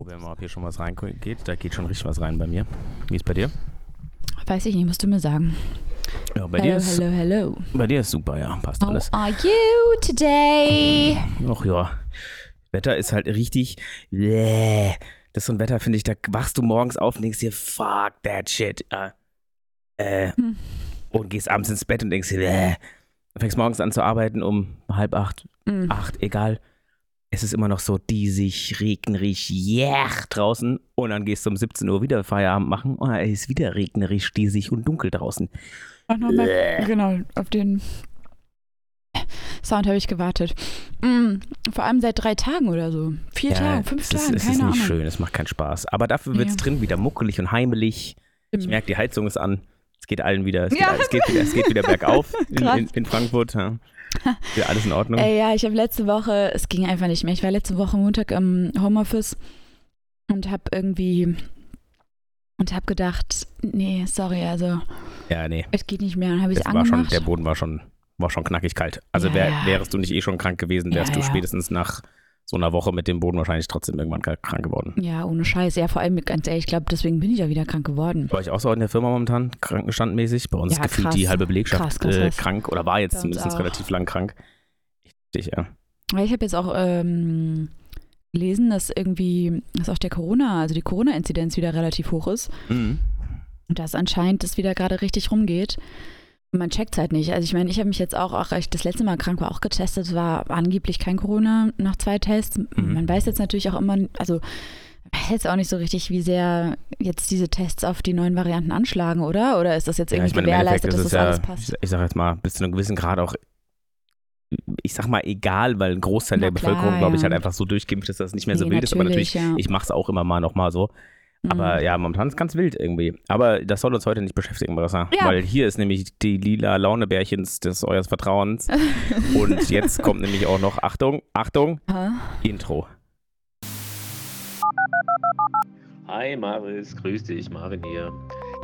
Probieren wir mal, ob hier schon was reingeht. Da geht schon richtig was rein bei mir. Wie ist bei dir? Weiß ich nicht, musst du mir sagen. Ja, bei hello, dir ist, hello, hello. bei dir ist super, ja, passt How alles. are you today? Ach ja, Wetter ist halt richtig. Bäh. Das ist so ein Wetter, finde ich, da wachst du morgens auf und denkst dir, fuck that shit. Äh, äh, Hm. Und gehst abends ins Bett und denkst dir, bäh. fängst morgens an zu arbeiten um halb acht, Mm. acht, egal. Es ist immer noch so diesig, regnerig, yeah, draußen. Und dann gehst du um 17 Uhr wieder Feierabend machen und dann ist wieder regnerisch, diesig und dunkel draußen. Ach, nochmal, genau, auf den Sound habe ich gewartet. Mm, vor allem seit drei Tagen oder so. Vier Tagen, fünf es Tagen, es keine ist nicht Ahnung. schön, es macht keinen Spaß. Aber dafür wird es Ja. drin wieder muckelig und heimelig. Ich merke, die Heizung ist an. Es geht allen wieder, es, Ja. geht, es, geht, wieder, es geht wieder bergauf in, in, in Frankfurt. Ja. Wieder alles in Ordnung. Ey, ja, ich habe letzte Woche, es ging einfach nicht mehr. Ich war letzte Woche Montag im Homeoffice und habe irgendwie und habe gedacht, nee, sorry, also Ja, nee. es geht nicht mehr. Dann habe ich war schon, angemacht. der Boden war schon, war schon knackig kalt. Also Ja, wär, ja. wärst du nicht eh schon krank gewesen, wärst Ja, du ja. spätestens nach so einer Woche mit dem Boden wahrscheinlich trotzdem irgendwann krank geworden. ja, ohne Scheiß. Ja, vor allem, ganz ehrlich, ich glaube, deswegen bin ich ja wieder krank geworden. War ich auch so in der Firma momentan, krankenstandmäßig? Bei uns Ja, gefühlt krass. die halbe Belegschaft Krass, krass, äh, krank oder war jetzt zumindest auch. relativ lang krank. Richtig, ja. Weil Ich habe jetzt auch ähm, gelesen, dass irgendwie, dass auch der Corona, also die Corona-Inzidenz wieder relativ hoch ist Mhm. und dass anscheinend das wieder gerade richtig rumgeht. Man checkt halt nicht. Also ich meine, ich habe mich jetzt auch, auch als ich das letzte Mal krank war, auch getestet, war angeblich kein Corona nach zwei Tests. Mhm. Man weiß jetzt natürlich auch immer, also weiß jetzt auch nicht so richtig, wie sehr jetzt diese Tests auf die neuen Varianten anschlagen, oder? Oder ist das jetzt Ja, irgendwie ich meine, gewährleistet, ist dass es das ja, alles passt? ich, ich sag jetzt mal, bis zu einem gewissen Grad auch, ich sag mal, egal, weil ein Großteil Na der klar, Bevölkerung, glaube ich, ja. halt einfach so durchgeimpft ist, dass es nicht mehr so Nee, wild ist. Aber natürlich, ja. ich mache es auch immer mal nochmal so. Aber Mhm. ja, momentan ist es ganz wild irgendwie. Aber das soll uns heute nicht beschäftigen, Marissa. Ja. Weil hier ist nämlich die lila Launebärchens des eures Vertrauens. Und jetzt kommt nämlich auch noch, Achtung, Achtung, Ah. Intro. Hi Maris, grüß dich, Marvin hier.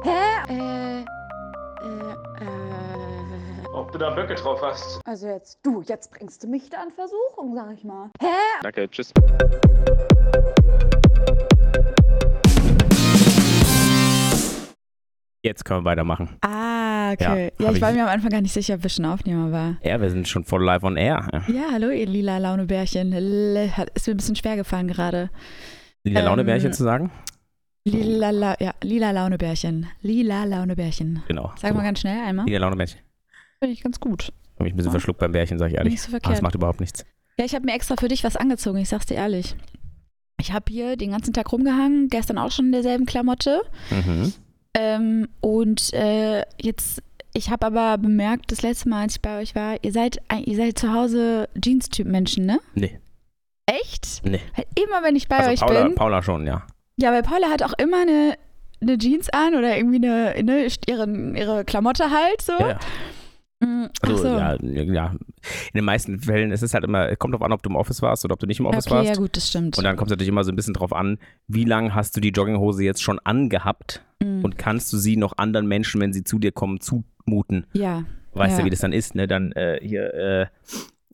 Hä? Äh, äh, äh. Ob du da Böcke drauf hast? Also jetzt, du, jetzt bringst du mich da in Versuchung, sag ich mal. Hä? Danke, tschüss. Jetzt können wir weitermachen. Ah, okay. Ja, Ja, ich war ich- mir am Anfang gar nicht sicher, ob wir schon Aufnehmer war. Ja, wir sind schon voll live on air. Ja, hallo, ihr lila Launebärchen. Hat- Ist mir ein bisschen schwer gefallen gerade. Lila Ähm, Launebärchen zu sagen? Lila, La ja, lila Launebärchen. Lila Launebärchen. Genau. Sag mal ganz schnell einmal. Lila Launebärchen. Finde ich ganz gut. Hab mich ein bisschen Ja. verschluckt beim Bärchen, sag ich ehrlich. Nicht so Aber es verkehrt. macht überhaupt nichts. Ja, ich habe mir extra für dich was angezogen, ich sag's dir ehrlich. Ich habe hier den ganzen Tag rumgehangen, gestern auch schon in derselben Klamotte. Mhm. Ähm, und äh, jetzt, ich habe aber bemerkt, das letzte Mal, als ich bei euch war, ihr seid, ihr seid zu Hause Jeans-Typ-Menschen, ne? Nee, Echt? nee. Weil immer, wenn ich bei Also euch Paula, bin. Paula schon, ja. Ja, weil Paula hat auch immer eine, eine Jeans an oder irgendwie eine, eine ihren, ihre Klamotte halt so. ja, ja. Ach Also, so. ja, ja. In den meisten Fällen ist es halt immer, kommt drauf an, ob du im Office warst oder ob du nicht im Office okay, warst. ja gut, das stimmt. Und dann kommt es natürlich immer so ein bisschen drauf an, wie lange hast du die Jogginghose jetzt schon angehabt Mm, und kannst du sie noch anderen Menschen, wenn sie zu dir kommen, zumuten. ja, Weißt Ja. du, wie das dann ist, ne? Dann äh, hier äh,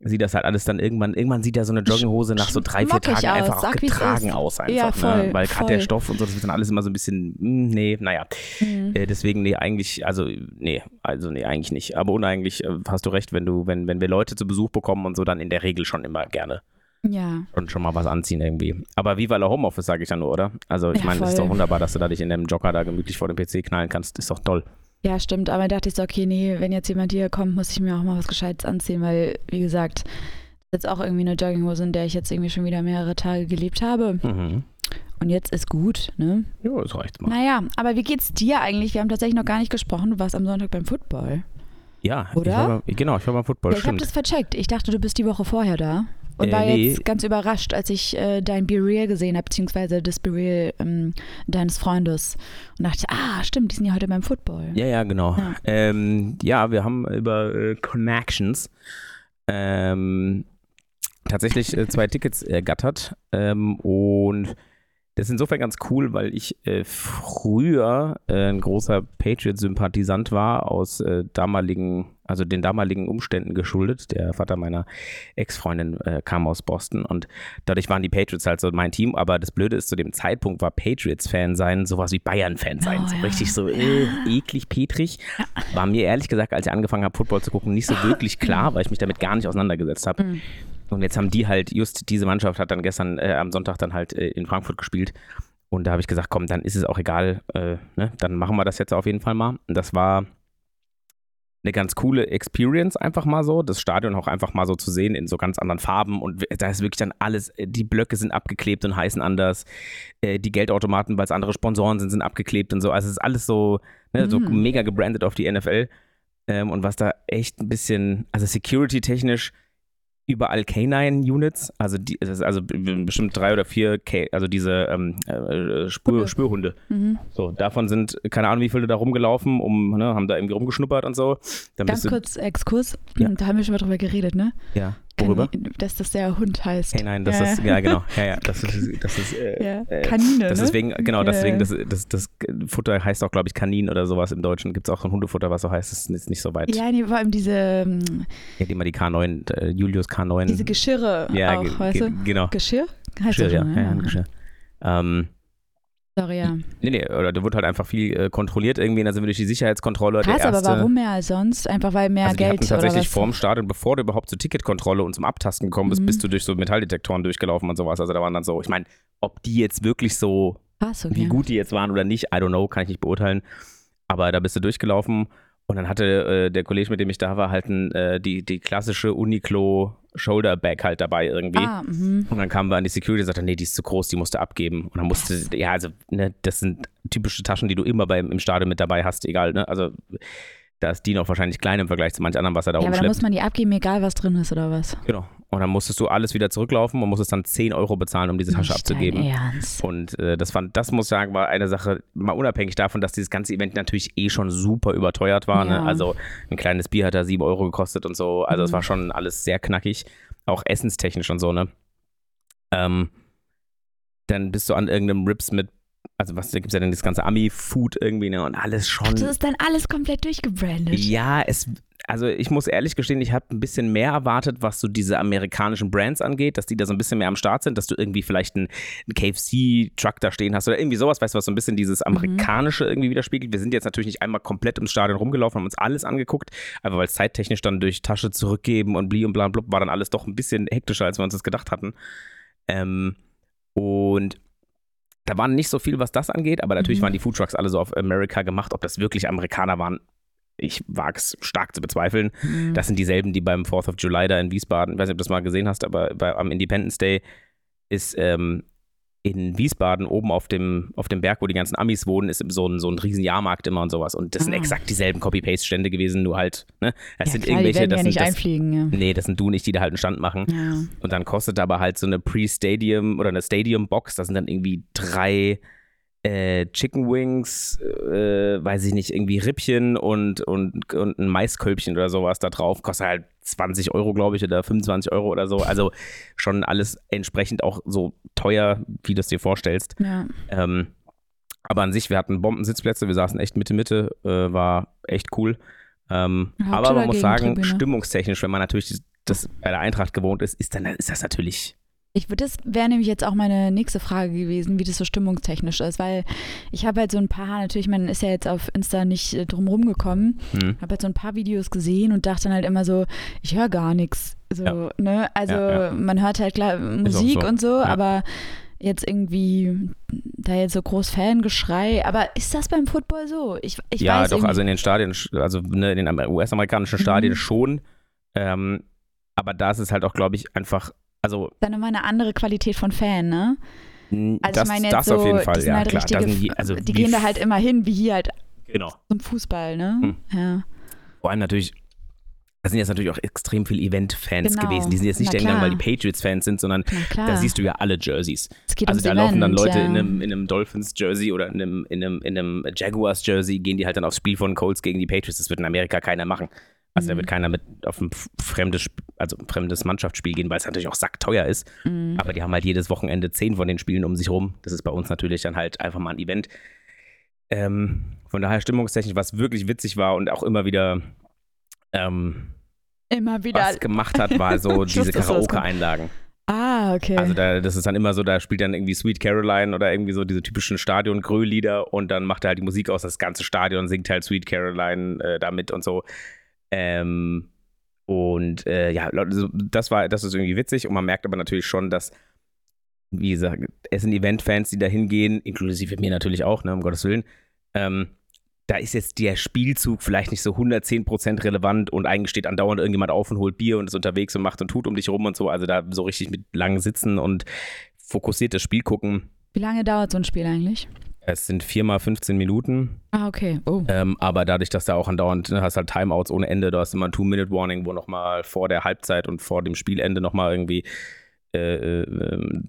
sieht das halt alles dann irgendwann, irgendwann sieht ja so eine Jogginghose nach so drei, vier Tagen aus, einfach auch sag, getragen aus einfach. Ja, voll, ne? Weil gerade der. Stoff und so, das wird dann alles immer so ein bisschen, hm, nee, naja. Mm. Äh, deswegen, nee, eigentlich, also, nee, also, nee, eigentlich nicht. Aber uneigentlich äh, hast du recht, wenn du, wenn, wenn wir Leute zu Besuch bekommen und so, dann in der Regel schon immer gerne ja. und schon mal was anziehen irgendwie. Aber wie weil Homeoffice, sage ich ja nur, oder? Also, ich Ja, meine, das ist doch wunderbar, dass du da dich in dem Jogger da gemütlich vor dem PC knallen kannst. Ist doch toll. Ja, stimmt. Aber dachte ich so, okay, nee, wenn jetzt jemand hier kommt, muss ich mir auch mal was Gescheites anziehen, weil, wie gesagt, das ist jetzt auch irgendwie eine Jogginghose, in der ich jetzt irgendwie schon wieder mehrere Tage gelebt habe. Mhm. Und jetzt ist gut, ne? Ja, das reicht mal. Naja, aber wie geht's dir eigentlich? Wir haben tatsächlich noch gar nicht gesprochen. Du warst am Sonntag beim Football. Ja, Oder? Ich war genau, ich war beim Football, ja, ich habe das vercheckt. Ich dachte, du bist die Woche vorher da. Und Äh, war nee. jetzt ganz überrascht, als ich äh, dein Be Real gesehen habe, beziehungsweise das Be Real ähm, deines Freundes. Und dachte, ah, stimmt, die sind ja heute beim Football. Ja, ja, genau. Ja. Ähm, ja, wir haben über äh, Connections ähm, tatsächlich äh, zwei Tickets ergattert. Ähm, und das ist insofern ganz cool, weil ich äh, früher äh, ein großer Patriot-Sympathisant war aus damaligen, also den damaligen Umständen geschuldet. Der Vater meiner Ex-Freundin äh, kam aus Boston und dadurch waren die Patriots halt so mein Team. Aber das Blöde ist, zu dem Zeitpunkt war Patriots-Fan sein sowas wie Bayern-Fan sein. Oh, so ja. richtig so äh, eklig, petrig. War mir ehrlich gesagt, als ich angefangen habe, Football zu gucken, nicht so wirklich klar, weil ich mich damit gar nicht auseinandergesetzt habe. Mhm. Und jetzt haben die halt, just diese Mannschaft hat dann gestern äh, am Sonntag dann halt äh, in Frankfurt gespielt. Und da habe ich gesagt, komm, dann ist es auch egal, äh, ne? dann machen wir das jetzt auf jeden Fall mal. Und das war eine ganz coole Experience, einfach mal so. Das Stadion auch einfach mal so zu sehen in so ganz anderen Farben. Und da ist wirklich dann alles, äh, die Blöcke sind abgeklebt und heißen anders. Äh, die Geldautomaten, weil es andere Sponsoren sind, sind abgeklebt und so. Also es ist alles so, ne, so Mhm. mega gebrandet auf die NFL. Ähm, und was da echt ein bisschen, also security-technisch überall Canine-Units, also die, also bestimmt drei oder vier, K also diese ähm, äh, Spür, Hunde. Spürhunde. Mhm. So, davon sind keine Ahnung, wie viele da rumgelaufen, um, ne, haben da irgendwie rumgeschnuppert und so. Dann Ganz kurz Exkurs. Ja. Da haben wir schon mal drüber geredet, ne? ja, worüber? Kanin- Dass das der Hund heißt. Canine, das ja, ist, ja genau, ja, ja, das ist, das ist, äh, Ja. äh, Kanine, das ne? ist wegen, genau, deswegen, das, das, das Futter heißt auch, glaube ich, Kanin oder sowas im Deutschen. Gibt es auch ein Hundefutter, was so heißt, das ist jetzt nicht so weit. Ja, nee, vor allem diese, ähm, Ja, die immer die K9, äh, Julius K9. diese Geschirre ja, auch, weißt du? genau. Geschirr? Heißt Geschirr, das ja, schon, ja, ne? ja, ein Geschirr. Ähm, Sorry, ja. nee, nee, oder da wird halt einfach viel äh, kontrolliert irgendwie, da sind wir durch die Sicherheitskontrolle. der Krass, aber warum mehr als sonst? Einfach weil mehr also Geld hatten tatsächlich vorm Stadion, bevor du überhaupt zur Ticketkontrolle und zum Abtasten gekommen bist, Mhm. bist du durch so Metalldetektoren durchgelaufen und sowas. Also da waren dann so, ich meine, ob die jetzt wirklich so, Krass, okay. wie gut die jetzt waren oder nicht, I don't know, kann ich nicht beurteilen. Aber da bist du durchgelaufen und dann hatte äh, der Kollege, mit dem ich da war, halt ein, äh, die, die klassische Uniqlo Shoulder Bag halt dabei irgendwie. Ah, mhm. Und dann kamen wir an die Security und sagten, nee, die ist zu groß, die musst du abgeben. Und dann musste, ja, also, ne, das sind typische Taschen, die du immer beim, im Stadion mit dabei hast, egal, ne? Also, da ist die noch wahrscheinlich klein im Vergleich zu manch anderem, was er da Ja, aber da rumschleppt. muss man die abgeben, egal was drin ist oder was. Genau. Und dann musstest du alles wieder zurücklaufen und musstest dann 10 Euro bezahlen, um diese Tasche Nicht abzugeben. Ernst. Und äh, das fand, das muss ich sagen, war eine Sache, mal unabhängig davon, dass dieses ganze Event natürlich eh schon super überteuert war. Ja. Ne? Also ein kleines Bier hat da 7 Euro gekostet und so. Also es Mhm. war schon alles sehr knackig. Auch essenstechnisch und so, ne? Ähm, dann bist du an irgendeinem Rips mit, also was, da gibt es ja dann das ganze Ami-Food irgendwie, ne? Und alles schon. Das ist dann alles komplett durchgebrandet. Ja, es, also ich muss ehrlich gestehen, ich habe ein bisschen mehr erwartet, was so diese amerikanischen Brands angeht, dass die da so ein bisschen mehr am Start sind, dass du irgendwie vielleicht einen, KFC-Truck da stehen hast oder irgendwie sowas, weißt du, was so ein bisschen dieses amerikanische irgendwie widerspiegelt. Wir sind jetzt natürlich nicht einmal komplett ums Stadion rumgelaufen, haben uns alles angeguckt, aber weil es zeittechnisch dann durch Tasche zurückgeben und bli und bla und blub war dann alles doch ein bisschen hektischer, als wir uns das gedacht hatten. Ähm, und da war nicht so viel, was das angeht, aber natürlich Mhm. waren die Foodtrucks alle so auf Amerika gemacht. Ob das wirklich Amerikaner waren, ich wage es stark zu bezweifeln. Mhm. Das sind dieselben, die beim 4th of July da in Wiesbaden, ich weiß nicht, ob du das mal gesehen hast, aber bei, am Independence Day ist ähm, in Wiesbaden oben auf dem, auf dem Berg, wo die ganzen Amis wohnen, ist so ein, so ein riesen Jahrmarkt immer und sowas. Und das sind Ah. exakt dieselben Copy-Paste-Stände gewesen, nur halt, ne? Das ja, sind klar, die irgendwelche, werden das ja sind, nicht das, einfliegen, ja. nee, das sind du nicht, die da halt einen Stand machen. ja. Und dann kostet aber halt so eine Pre-Stadium oder eine Stadium-Box, da sind dann irgendwie drei äh, Chicken Wings, äh, weiß ich nicht, irgendwie Rippchen und, und, und ein Maiskölbchen oder sowas da drauf. Kostet halt 20 Euro, glaube ich, oder 25 Euro oder so. Also schon alles entsprechend auch so teuer, wie du es dir vorstellst. ja. Ähm, aber an sich, wir hatten Bombensitzplätze, wir saßen echt Mitte, Mitte, äh, war echt cool. Ähm, aber man muss sagen, stimmungstechnisch, wenn man natürlich das, das bei der Eintracht gewohnt ist, ist dann ist das natürlich. Ich würde, das wäre nämlich jetzt auch meine nächste Frage gewesen, wie das so stimmungstechnisch ist, weil ich habe halt so ein paar, natürlich, man ist ja jetzt auf Insta nicht äh, drum rumgekommen, Hm. habe halt so ein paar Videos gesehen und dachte dann halt immer so, ich höre gar nichts. So, Ja. ne? Also Ja, ja. man hört halt klar Musik so. und so, aber jetzt irgendwie da jetzt so groß Fangeschrei, aber ist das beim Football so? Ich, ich ja, weiß doch, irgendwie- also in den Stadien, also ne, in den Amer- US-amerikanischen Stadien Mhm. schon. Ähm, aber da ist es halt auch, glaube ich, einfach, also dann nochmal eine andere Qualität von Fan, ne? Also das, ich meine jetzt das so, auf jeden Fall, ja halt klar. Richtige, sind die, also die wie gehen da halt immer hin, wie hier halt Genau. zum Fußball, ne? Hm. Ja. Vor allem natürlich, da sind jetzt natürlich auch extrem viele Event-Fans Genau. gewesen. Die sind jetzt nicht Na dahin gegangen, weil die Patriots-Fans sind, sondern da siehst du ja alle Jerseys. es geht Also da Event, laufen dann Leute ja. in einem, in einem Dolphins-Jersey oder in einem, in, einem, in einem Jaguars-Jersey, gehen die halt dann aufs Spiel von Colts gegen die Patriots. Das wird in Amerika keiner machen. Also da Mhm. wird keiner mit auf ein fremdes, also ein fremdes Mannschaftsspiel gehen, weil es natürlich auch sackteuer ist. Mhm. Aber die haben halt jedes Wochenende zehn von den Spielen um sich rum. Das ist bei uns natürlich dann halt einfach mal ein Event. Ähm, von daher stimmungstechnisch, was wirklich witzig war und auch immer wieder ähm, Immer wieder. was gemacht hat, war so diese. Karaoke-Einlagen. Ah, okay. Also da, das ist dann immer so, da spielt dann irgendwie Sweet Caroline oder irgendwie so diese typischen Stadion-Grölieder und dann macht er halt die Musik aus, das ganze Stadion singt halt Sweet Caroline äh, damit und so. Ähm, und äh, ja, das war, das ist irgendwie witzig und man merkt aber natürlich schon, dass, wie gesagt, es sind Event-Fans, die da hingehen, inklusive mir natürlich auch, ne, um Gottes Willen. Ähm, da ist jetzt der Spielzug vielleicht nicht so 110% relevant und eigentlich steht andauernd irgendjemand auf und holt Bier und ist unterwegs und macht und tut um dich rum und so. Also da so richtig mit langen Sitzen und fokussiertes Spiel gucken. Wie lange dauert so ein Spiel eigentlich? Es sind viermal 15 Minuten, Ah, okay. Oh. ähm, aber dadurch, dass da auch andauernd, ne, hast halt Timeouts ohne Ende, du hast immer ein Two-Minute-Warning, wo nochmal vor der Halbzeit und vor dem Spielende nochmal irgendwie äh, äh,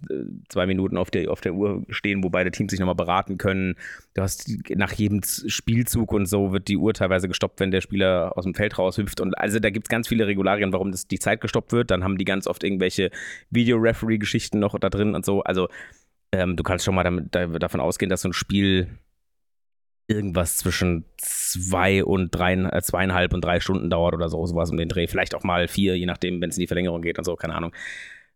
zwei Minuten auf der, auf der Uhr stehen, wo beide Teams sich nochmal beraten können. Du hast nach jedem Spielzug und so wird die Uhr teilweise gestoppt, wenn der Spieler aus dem Feld raushüpft. Und also da gibt es ganz viele Regularien, warum das die Zeit gestoppt wird. Dann haben die ganz oft irgendwelche Video-Referee-Geschichten noch da drin und so. Also ähm, du kannst schon mal damit, da, davon ausgehen, dass so ein Spiel irgendwas zwischen zwei und drei, äh, zweieinhalb und drei Stunden dauert oder so, sowas um den Dreh. Vielleicht auch mal vier, je nachdem, wenn es in die Verlängerung geht und so, keine Ahnung.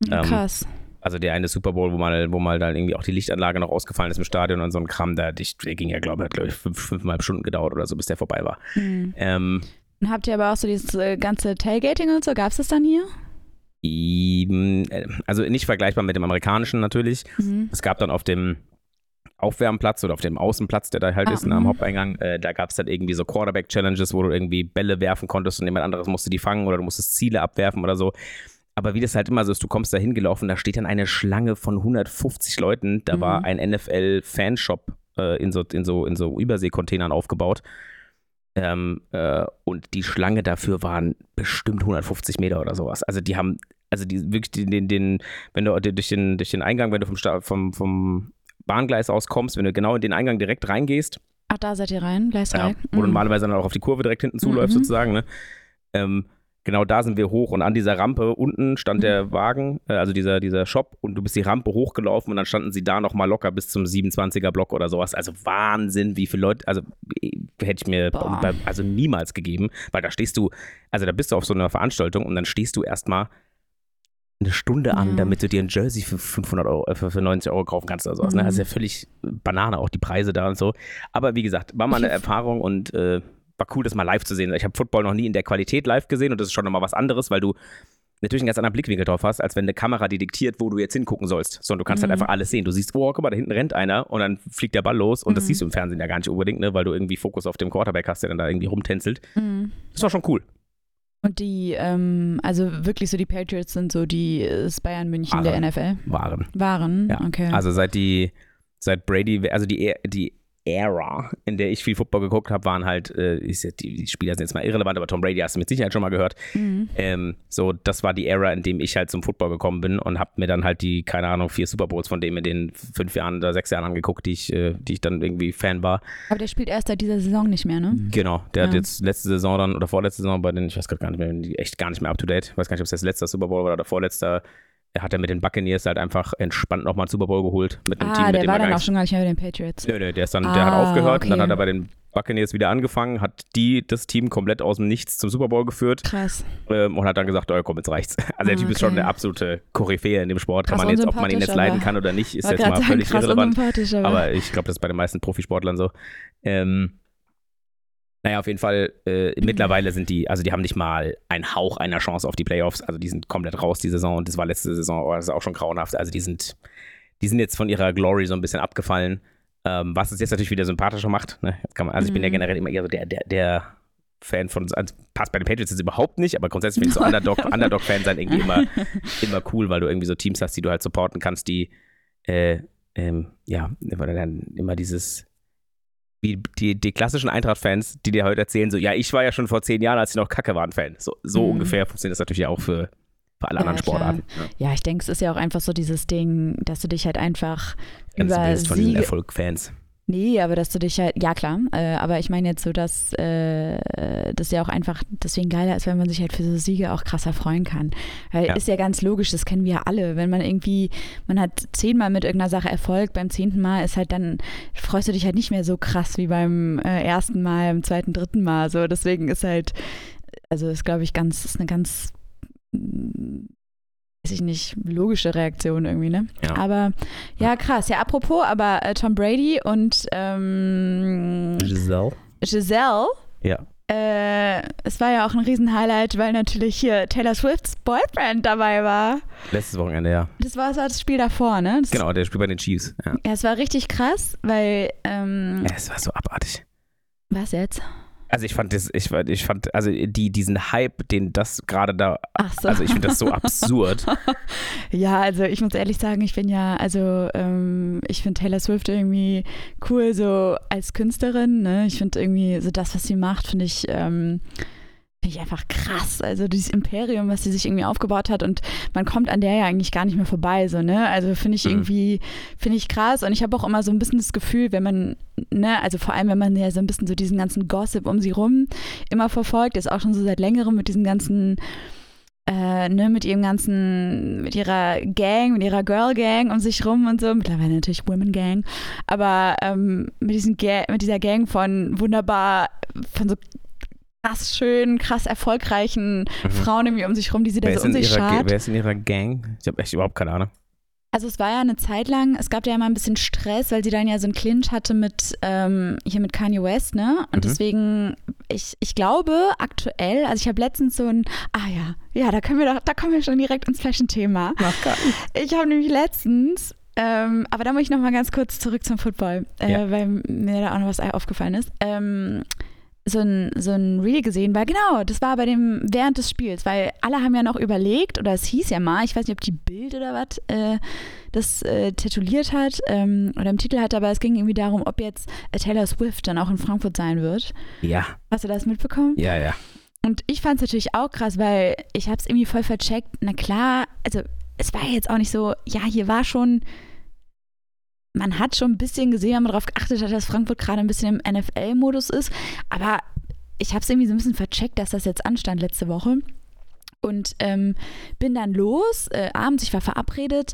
ähm, Krass. Also der eine Super Bowl, wo mal, wo mal dann irgendwie auch die Lichtanlage noch ausgefallen ist im Stadion und so ein Kram, der, ging ja, glaube ich, hat, glaube ich, fünf, fünfeinhalb Stunden gedauert oder so, bis der vorbei war. Hm. Ähm, Und habt ihr aber auch so dieses äh, ganze Tailgating und so? Gab es das dann hier? Äh, also nicht vergleichbar mit dem amerikanischen natürlich. Mhm. Es gab dann auf dem Aufwärmplatz oder auf dem Außenplatz, der da halt Ah, ist, am mhm. Haupteingang, äh, da gab es dann irgendwie so Quarterback-Challenges, wo du irgendwie Bälle werfen konntest und jemand anderes musste die fangen oder du musstest Ziele abwerfen oder so. Aber wie das halt immer so ist, du kommst da hingelaufen, da steht dann eine Schlange von 150 Leuten. Da Mhm. war ein NFL-Fanshop äh, in, so, in, so, in so Überseekontainern aufgebaut. Ähm, äh, und die Schlange dafür waren bestimmt 150 Meter oder sowas. Also die haben, also die wirklich den, den, den wenn du durch den, durch den Eingang, wenn du vom, vom, vom Bahngleis aus kommst, wenn du genau in den Eingang direkt reingehst, Ach, da seid ihr rein, Gleis ja, 3. wo du normalerweise dann auch auf die Kurve direkt hinten zuläufst, Mhm. sozusagen, ne? Ähm, genau da sind wir hoch und an dieser Rampe unten stand Mhm. der Wagen, äh, also dieser, dieser Shop und du bist die Rampe hochgelaufen und dann standen sie da nochmal locker bis zum 27er Block oder sowas. Also Wahnsinn, wie viele Leute, also äh, hätte ich mir Boah. also niemals gegeben, weil da stehst du, also da bist du auf so einer Veranstaltung und dann stehst du erstmal eine Stunde an, Ja. damit du dir ein Jersey für 500 Euro, äh, für, für 90 Euro kaufen kannst oder sowas. Ne? Mhm. Also ja völlig Banane, auch die Preise da und so. Aber wie gesagt, war mal eine Erfahrung und äh, war cool, das mal live zu sehen. Ich habe Football noch nie in der Qualität live gesehen und das ist schon nochmal was anderes, weil du natürlich einen ganz anderen Blickwinkel drauf hast, als wenn eine Kamera dir diktiert, wo du jetzt hingucken sollst. Sondern du kannst Mhm. halt einfach alles sehen. Du siehst, oh, guck mal, da hinten rennt einer und dann fliegt der Ball los und das Mhm. siehst du im Fernsehen ja gar nicht unbedingt, ne? weil du irgendwie Fokus auf dem Quarterback hast, der dann da irgendwie rumtänzelt. Mhm. Das war schon cool. Und die, ähm, also wirklich so die Patriots sind so die äh, das Bayern München der Waren. NFL. Waren. Waren? Ja. Okay. Also seit die, seit Brady, also die, Ä- die Ära, in der ich viel Football geguckt habe, waren halt, äh, ist jetzt, die, die Spieler sind jetzt mal irrelevant, aber Tom Brady hast du mit Sicherheit schon mal gehört. mhm. Ähm, so, das war die Ära, in dem ich halt zum Football gekommen bin und habe mir dann halt die, keine Ahnung, vier Super Bowls von dem in den fünf Jahren oder sechs Jahren angeguckt, die ich, äh, die ich dann irgendwie Fan war. Aber der spielt erst seit dieser Saison nicht mehr, ne? Genau, der hat Ja. jetzt letzte Saison dann oder vorletzte Saison bei den, ich weiß gerade gar nicht mehr, die echt gar nicht mehr up to date. Ich weiß gar nicht, ob es jetzt letzter Super Bowl war oder vorletzter. Er hat er mit den Buccaneers halt einfach entspannt nochmal einen Super Bowl geholt mit einem Team, Ah, mit der dem war dann auch schon gar nicht mehr bei den Patriots. Nö, nö, der, ist dann, der Ah, hat aufgehört und dann okay. hat er bei den Buccaneers wieder angefangen, hat die das Team komplett aus dem Nichts zum Super Bowl geführt Krass. ähm, und hat dann gesagt, oh komm, jetzt reicht's. Also der Ah, Typ ist schon okay. eine absolute Koryphäe in dem Sport. Kann man jetzt, ob man ihn jetzt leiden kann oder nicht, ist jetzt mal völlig irrelevant. aber, Aber ich glaube, das ist bei den meisten Profisportlern so. Ähm, naja, auf jeden Fall, äh, mittlerweile sind die, also die haben nicht mal einen Hauch einer Chance auf die Playoffs. Also die sind komplett raus die Saison und das war letzte Saison, oh, das ist auch schon grauenhaft. Also die sind, die sind jetzt von ihrer Glory so ein bisschen abgefallen. Ähm, was es jetzt natürlich wieder sympathischer macht. Ne? Man, also ich bin ja Mhm. generell immer eher so der, der, der Fan von, also passt bei den Patriots jetzt überhaupt nicht, aber grundsätzlich finde ich so Underdog, Underdog-Fan sein irgendwie immer, immer cool, weil du irgendwie so Teams hast, die du halt supporten kannst, die, äh, ähm, ja, weil dann immer dieses, wie die, die klassischen Eintracht-Fans, die dir heute erzählen, so, ja, ich war ja schon vor zehn Jahren, als sie noch Kacke waren, Fan. So, so Mhm. ungefähr funktioniert das natürlich auch für, für alle Ja, anderen. Sportarten. Ja. Ja, ich denke, es ist ja auch einfach so dieses Ding, dass du dich halt einfach Ganz über bist von Siege. Erfolg-Fans. Nee, aber dass du dich halt, ja klar, äh, aber ich meine jetzt so, dass äh, das ja auch einfach deswegen geiler ist, wenn man sich halt für so Siege auch krasser freuen kann. Weil Ja. ist ja ganz logisch, das kennen wir ja alle. Wenn man irgendwie, man hat zehnmal mit irgendeiner Sache Erfolg, beim zehnten Mal ist halt dann, freust du dich halt nicht mehr so krass wie beim äh, ersten Mal, im zweiten, dritten Mal. So, deswegen ist halt, also ist, glaube ich, ganz, ist eine ganz, weiß ich nicht, logische Reaktion irgendwie, ne? Ja. Aber ja, krass. Ja, apropos, aber äh, Tom Brady und ähm, Giselle. Giselle, Ja. äh, es war ja auch ein Riesenhighlight, weil natürlich hier Taylor Swifts Boyfriend dabei war. Letztes Wochenende, ja. Das war das, war das Spiel davor, ne? Das, Genau, der spielt bei den Chiefs. Ja. Ja, es war richtig krass, weil, ähm, Ja, Es war so abartig. was jetzt? Also ich fand das, ich, fand- ich fand, also die, diesen Hype, den das gerade da, Ach so. also ich finde das so absurd. Ja, also ich muss ehrlich sagen, ich bin ja, also ähm, ich finde Taylor Swift irgendwie cool so als Künstlerin. Ne? Ich finde irgendwie so das, was sie macht, finde ich, ähm, finde ich einfach krass. Also dieses Imperium, was sie sich irgendwie aufgebaut hat und man kommt an der ja eigentlich gar nicht mehr vorbei. So, ne? Also finde ich Mhm. irgendwie, finde ich krass und ich habe auch immer so ein bisschen das Gefühl, wenn man, ne, also vor allem, wenn man ja so ein bisschen so diesen ganzen Gossip um sie rum immer verfolgt, ist auch schon so seit längerem mit diesem ganzen äh, ne, mit ihrem ganzen, mit ihrer Gang, mit ihrer Girl Gang um sich rum und so, mittlerweile natürlich Women Gang, aber ähm, mit, diesen Ga mit dieser Gang von wunderbar, von so krass schönen, krass erfolgreichen Mhm. Frauen irgendwie um sich rum, die sie da Wer so ist, um sich schart. wer ist in ihrer Gang? Ich habe echt überhaupt keine Ahnung. Also es war ja eine Zeit lang, es gab ja immer ein bisschen Stress, weil sie dann ja so einen Clinch hatte mit ähm, hier mit Kanye West, ne? Und Mhm. deswegen, ich, ich glaube aktuell, also ich habe letztens so ein, ah ja, ja, da können wir doch, da kommen wir schon direkt ins Fashion-Thema. Ich habe nämlich letztens, ähm, aber da muss ich noch mal ganz kurz zurück zum Football, äh, Ja. weil mir da auch noch was aufgefallen ist. Ähm, so ein, so ein Reel gesehen, weil genau, das war bei dem während des Spiels, weil alle haben ja noch überlegt, oder es hieß ja mal, ich weiß nicht, ob die Bild oder was äh, das äh, tituliert hat ähm, oder im Titel hat, aber es ging irgendwie darum, ob jetzt äh, Taylor Swift dann auch in Frankfurt sein wird. Ja, Hast du das mitbekommen? ja, ja. Und ich fand es natürlich auch krass, weil ich habe es irgendwie voll vercheckt. Na klar, also es war jetzt auch nicht so, ja, hier war schon, man hat schon ein bisschen gesehen, wenn man darauf geachtet hat, dass Frankfurt gerade ein bisschen im NFL-Modus ist. Aber ich habe es irgendwie so ein bisschen vercheckt, dass das jetzt anstand letzte Woche. Und ähm, bin dann los, äh, abends, ich war verabredet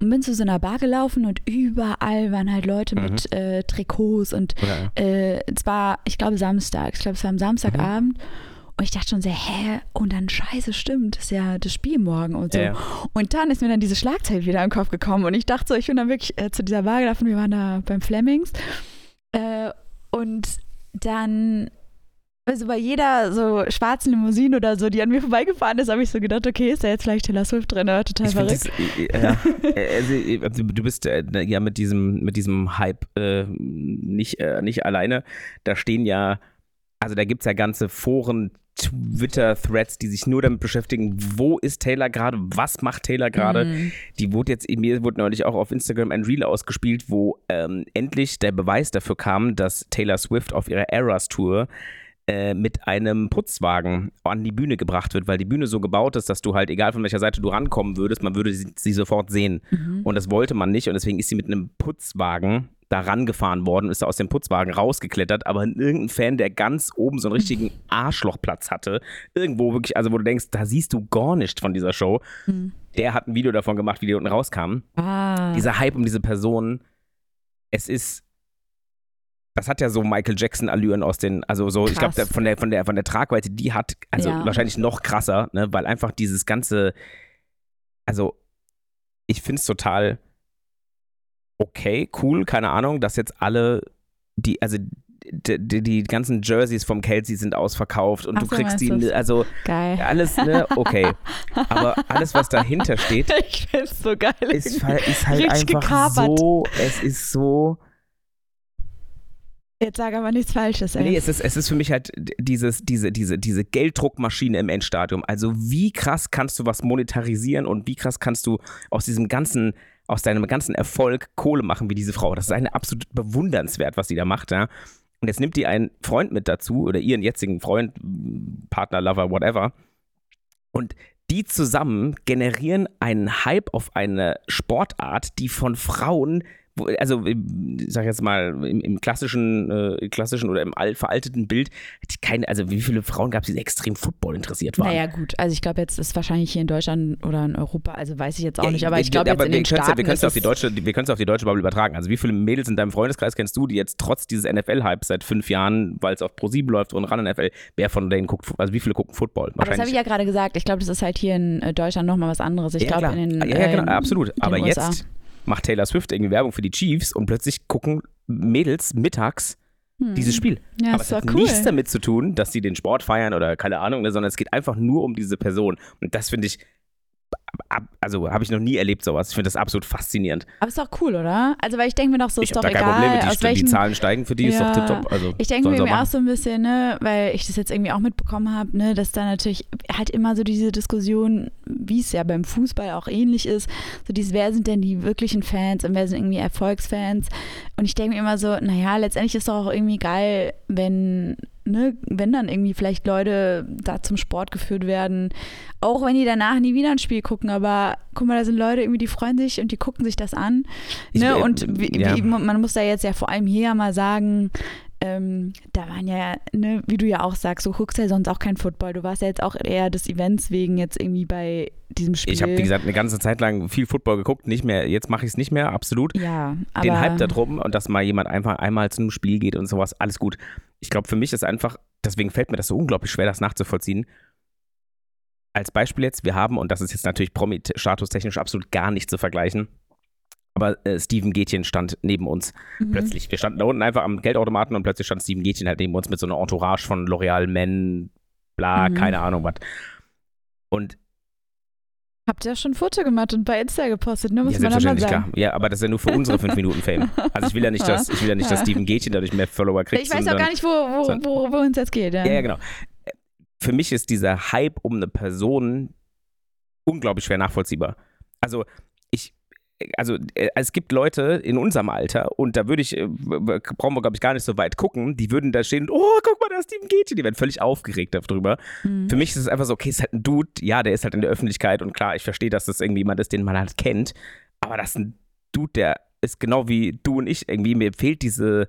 und bin zu so einer Bar gelaufen und überall waren halt Leute Mhm. mit äh, Trikots und Oder, äh, es war, ich glaube, Samstag. Ich glaube, es war am Samstagabend. Mhm. Und ich dachte schon so, hä? Und dann scheiße, stimmt, das ist ja das Spiel morgen und so. Ja, ja. Und dann ist mir dann diese Schlagzeile wieder im Kopf gekommen und ich dachte so, ich bin dann wirklich äh, zu dieser Bar gelaufen, wir waren da beim Flemings. Äh, und dann, also bei jeder so schwarzen Limousine oder so, die an mir vorbeigefahren ist, habe ich so gedacht, okay, ist da jetzt vielleicht Taylor Swift drin? Oder? Total Ich verrückt. das, äh, ja, äh, also, äh, du bist äh, ja mit diesem, mit diesem Hype äh, nicht, äh, nicht alleine. Da stehen ja, also da gibt es ja ganze Foren, Twitter-Threads, die sich nur damit beschäftigen, wo ist Taylor gerade, was macht Taylor gerade. Mhm. Die wurde jetzt, mir wurde neulich auch auf Instagram ein Reel ausgespielt, wo ähm, endlich der Beweis dafür kam, dass Taylor Swift auf ihrer Eras Tour äh, mit einem Putzwagen an die Bühne gebracht wird, weil die Bühne so gebaut ist, dass du halt, egal von welcher Seite du rankommen würdest, man würde sie, sie sofort sehen. Mhm. Und das wollte man nicht und deswegen ist sie mit einem Putzwagen da rangefahren worden, ist da aus dem Putzwagen rausgeklettert, aber irgendein Fan, der ganz oben so einen richtigen Arschlochplatz hatte, irgendwo wirklich, also wo du denkst, da siehst du gar nichts von dieser Show, Mhm. der hat ein Video davon gemacht, wie die unten rauskamen. Ah. Dieser Hype um diese Person, es ist, das hat ja so Michael Jackson-Allüren aus den, also so, ich glaube, Krass. von der, von, der, von der Tragweite, die hat, also Ja. wahrscheinlich noch krasser, ne, weil einfach dieses ganze, also ich finde es total okay, cool, keine Ahnung, dass jetzt alle, die, also die, die, die ganzen Jerseys vom Kelsey sind ausverkauft und Ach du so, kriegst die, du's? also Geil. alles, ne, okay. Aber alles, was dahinter steht, Ich find's so geil. ist, halt- ist halt Richtig einfach gekapert. so, es ist so, Jetzt sag aber nichts Falsches, ey. nee, es ist, es ist für mich halt dieses, diese, diese, diese Gelddruckmaschine im Endstadium. Also wie krass kannst du was monetarisieren und wie krass kannst du aus diesem ganzen, aus deinem ganzen Erfolg Kohle machen wie diese Frau. Das ist eine absolut bewundernswert, was sie da macht, ja. Und jetzt nimmt die einen Freund mit dazu oder ihren jetzigen Freund, Partner, Lover, whatever. Und die zusammen generieren einen Hype auf eine Sportart, die von Frauen, also im- ich sag jetzt mal, im, im klassischen, äh, klassischen oder im all, veralteten Bild, hätte ich keine, also wie viele Frauen gab es, die extrem Football interessiert waren? Naja, gut. Also ich glaube, jetzt ist wahrscheinlich hier in Deutschland oder in Europa, also weiß ich jetzt auch Ja, nicht, aber wir- ich glaube jetzt in wir den können's ja- Staaten wir können es auf die deutsche, wir können es auf die deutsche Bubble übertragen. Also wie viele Mädels in deinem Freundeskreis kennst du, die jetzt trotz dieses NFL-Hypes seit fünf Jahren, weil es auf Pro7 läuft und ran NFL, wer von denen guckt, also wie viele gucken Football? Aber das habe ich ja gerade gesagt. Ich glaube, das ist halt hier in äh, Deutschland nochmal was anderes. Ich ja, glaube, in den. ja, ja, genau, äh, absolut. Aber USA. jetzt macht Taylor Swift irgendwie Werbung für die Chiefs und plötzlich gucken Mädels mittags Hm. dieses Spiel. Ja, Aber das es hat cool. nichts damit zu tun, dass sie den Sport feiern oder keine Ahnung, ne, sondern es geht einfach nur um diese Person. Und das finde ich, also habe ich noch nie erlebt sowas. Ich finde das absolut faszinierend. Aber ist doch cool, oder? Also, weil ich denke mir doch so, ich ist habe doch da kein egal, Problem mit, aus die, welchem die Zahlen steigen für die, ist doch Ja. tipptopp. Also, Ich denke mir irgendwie auch so ein bisschen, ne, weil ich das jetzt irgendwie auch mitbekommen habe, ne, dass da natürlich halt immer so diese Diskussion, wie es ja beim Fußball auch ähnlich ist, so dieses, wer sind denn die wirklichen Fans und wer sind irgendwie Erfolgsfans? Und ich denke mir immer so, naja, letztendlich ist doch auch irgendwie geil, wenn, ne, wenn dann irgendwie vielleicht Leute da zum Sport geführt werden, auch wenn die danach nie wieder ein Spiel gucken, aber guck mal, da sind Leute irgendwie, die freuen sich und die gucken sich das an. Ich- Ne? äh, Und wie, ja. wie, man muss da jetzt ja vor allem hier ja mal sagen, ähm, da waren ja, ne, wie du ja auch sagst, du guckst ja sonst auch kein Football. Du warst ja jetzt auch eher des Events wegen jetzt irgendwie bei diesem Spiel. Ich habe, wie gesagt, eine ganze Zeit lang viel Football geguckt, nicht mehr, jetzt mache ich es nicht mehr, absolut. ja, aber Den Hype da drum und dass mal jemand einfach einmal zu einem Spiel geht und sowas, alles gut. Ich glaube, für mich ist einfach, deswegen fällt mir das so unglaublich schwer, das nachzuvollziehen. Als Beispiel jetzt, wir haben, und das ist jetzt natürlich Promi-statustechnisch absolut gar nicht zu vergleichen, aber äh, Steven Gätchen stand neben uns Mhm. plötzlich. Wir standen da unten einfach am Geldautomaten und plötzlich stand Steven Gätchen halt neben uns mit so einer Entourage von L'Oreal Men, bla, Mhm. keine Ahnung was. Und Habt ihr schon ein Foto gemacht und bei Insta gepostet, ne? Muss ja, man mal sagen. klar. Ja, aber das ist ja nur für unsere 5 Minuten Fame. Also ich will ja nicht, dass, ich will ja nicht, dass. Steven Gätchen dadurch mehr Follower kriegt. Ich weiß auch gar nicht, wo, wo, wo, wo uns jetzt geht. Ja. Ja, ja, genau. Für mich ist dieser Hype um eine Person unglaublich schwer nachvollziehbar. Also ich, also äh, es gibt Leute in unserem Alter und da würde ich, äh, brauchen wir glaube ich gar nicht so weit gucken, die würden da stehen, oh, guck mal, da ist Steven Gätchen, die werden völlig aufgeregt darüber. Mhm. Für mich ist es einfach so, okay, ist halt ein Dude, ja, der ist halt in der Öffentlichkeit und klar, ich verstehe, dass das irgendwie jemand ist, den man halt kennt, aber das ist ein Dude, der ist genau wie du und ich irgendwie, mir fehlt diese,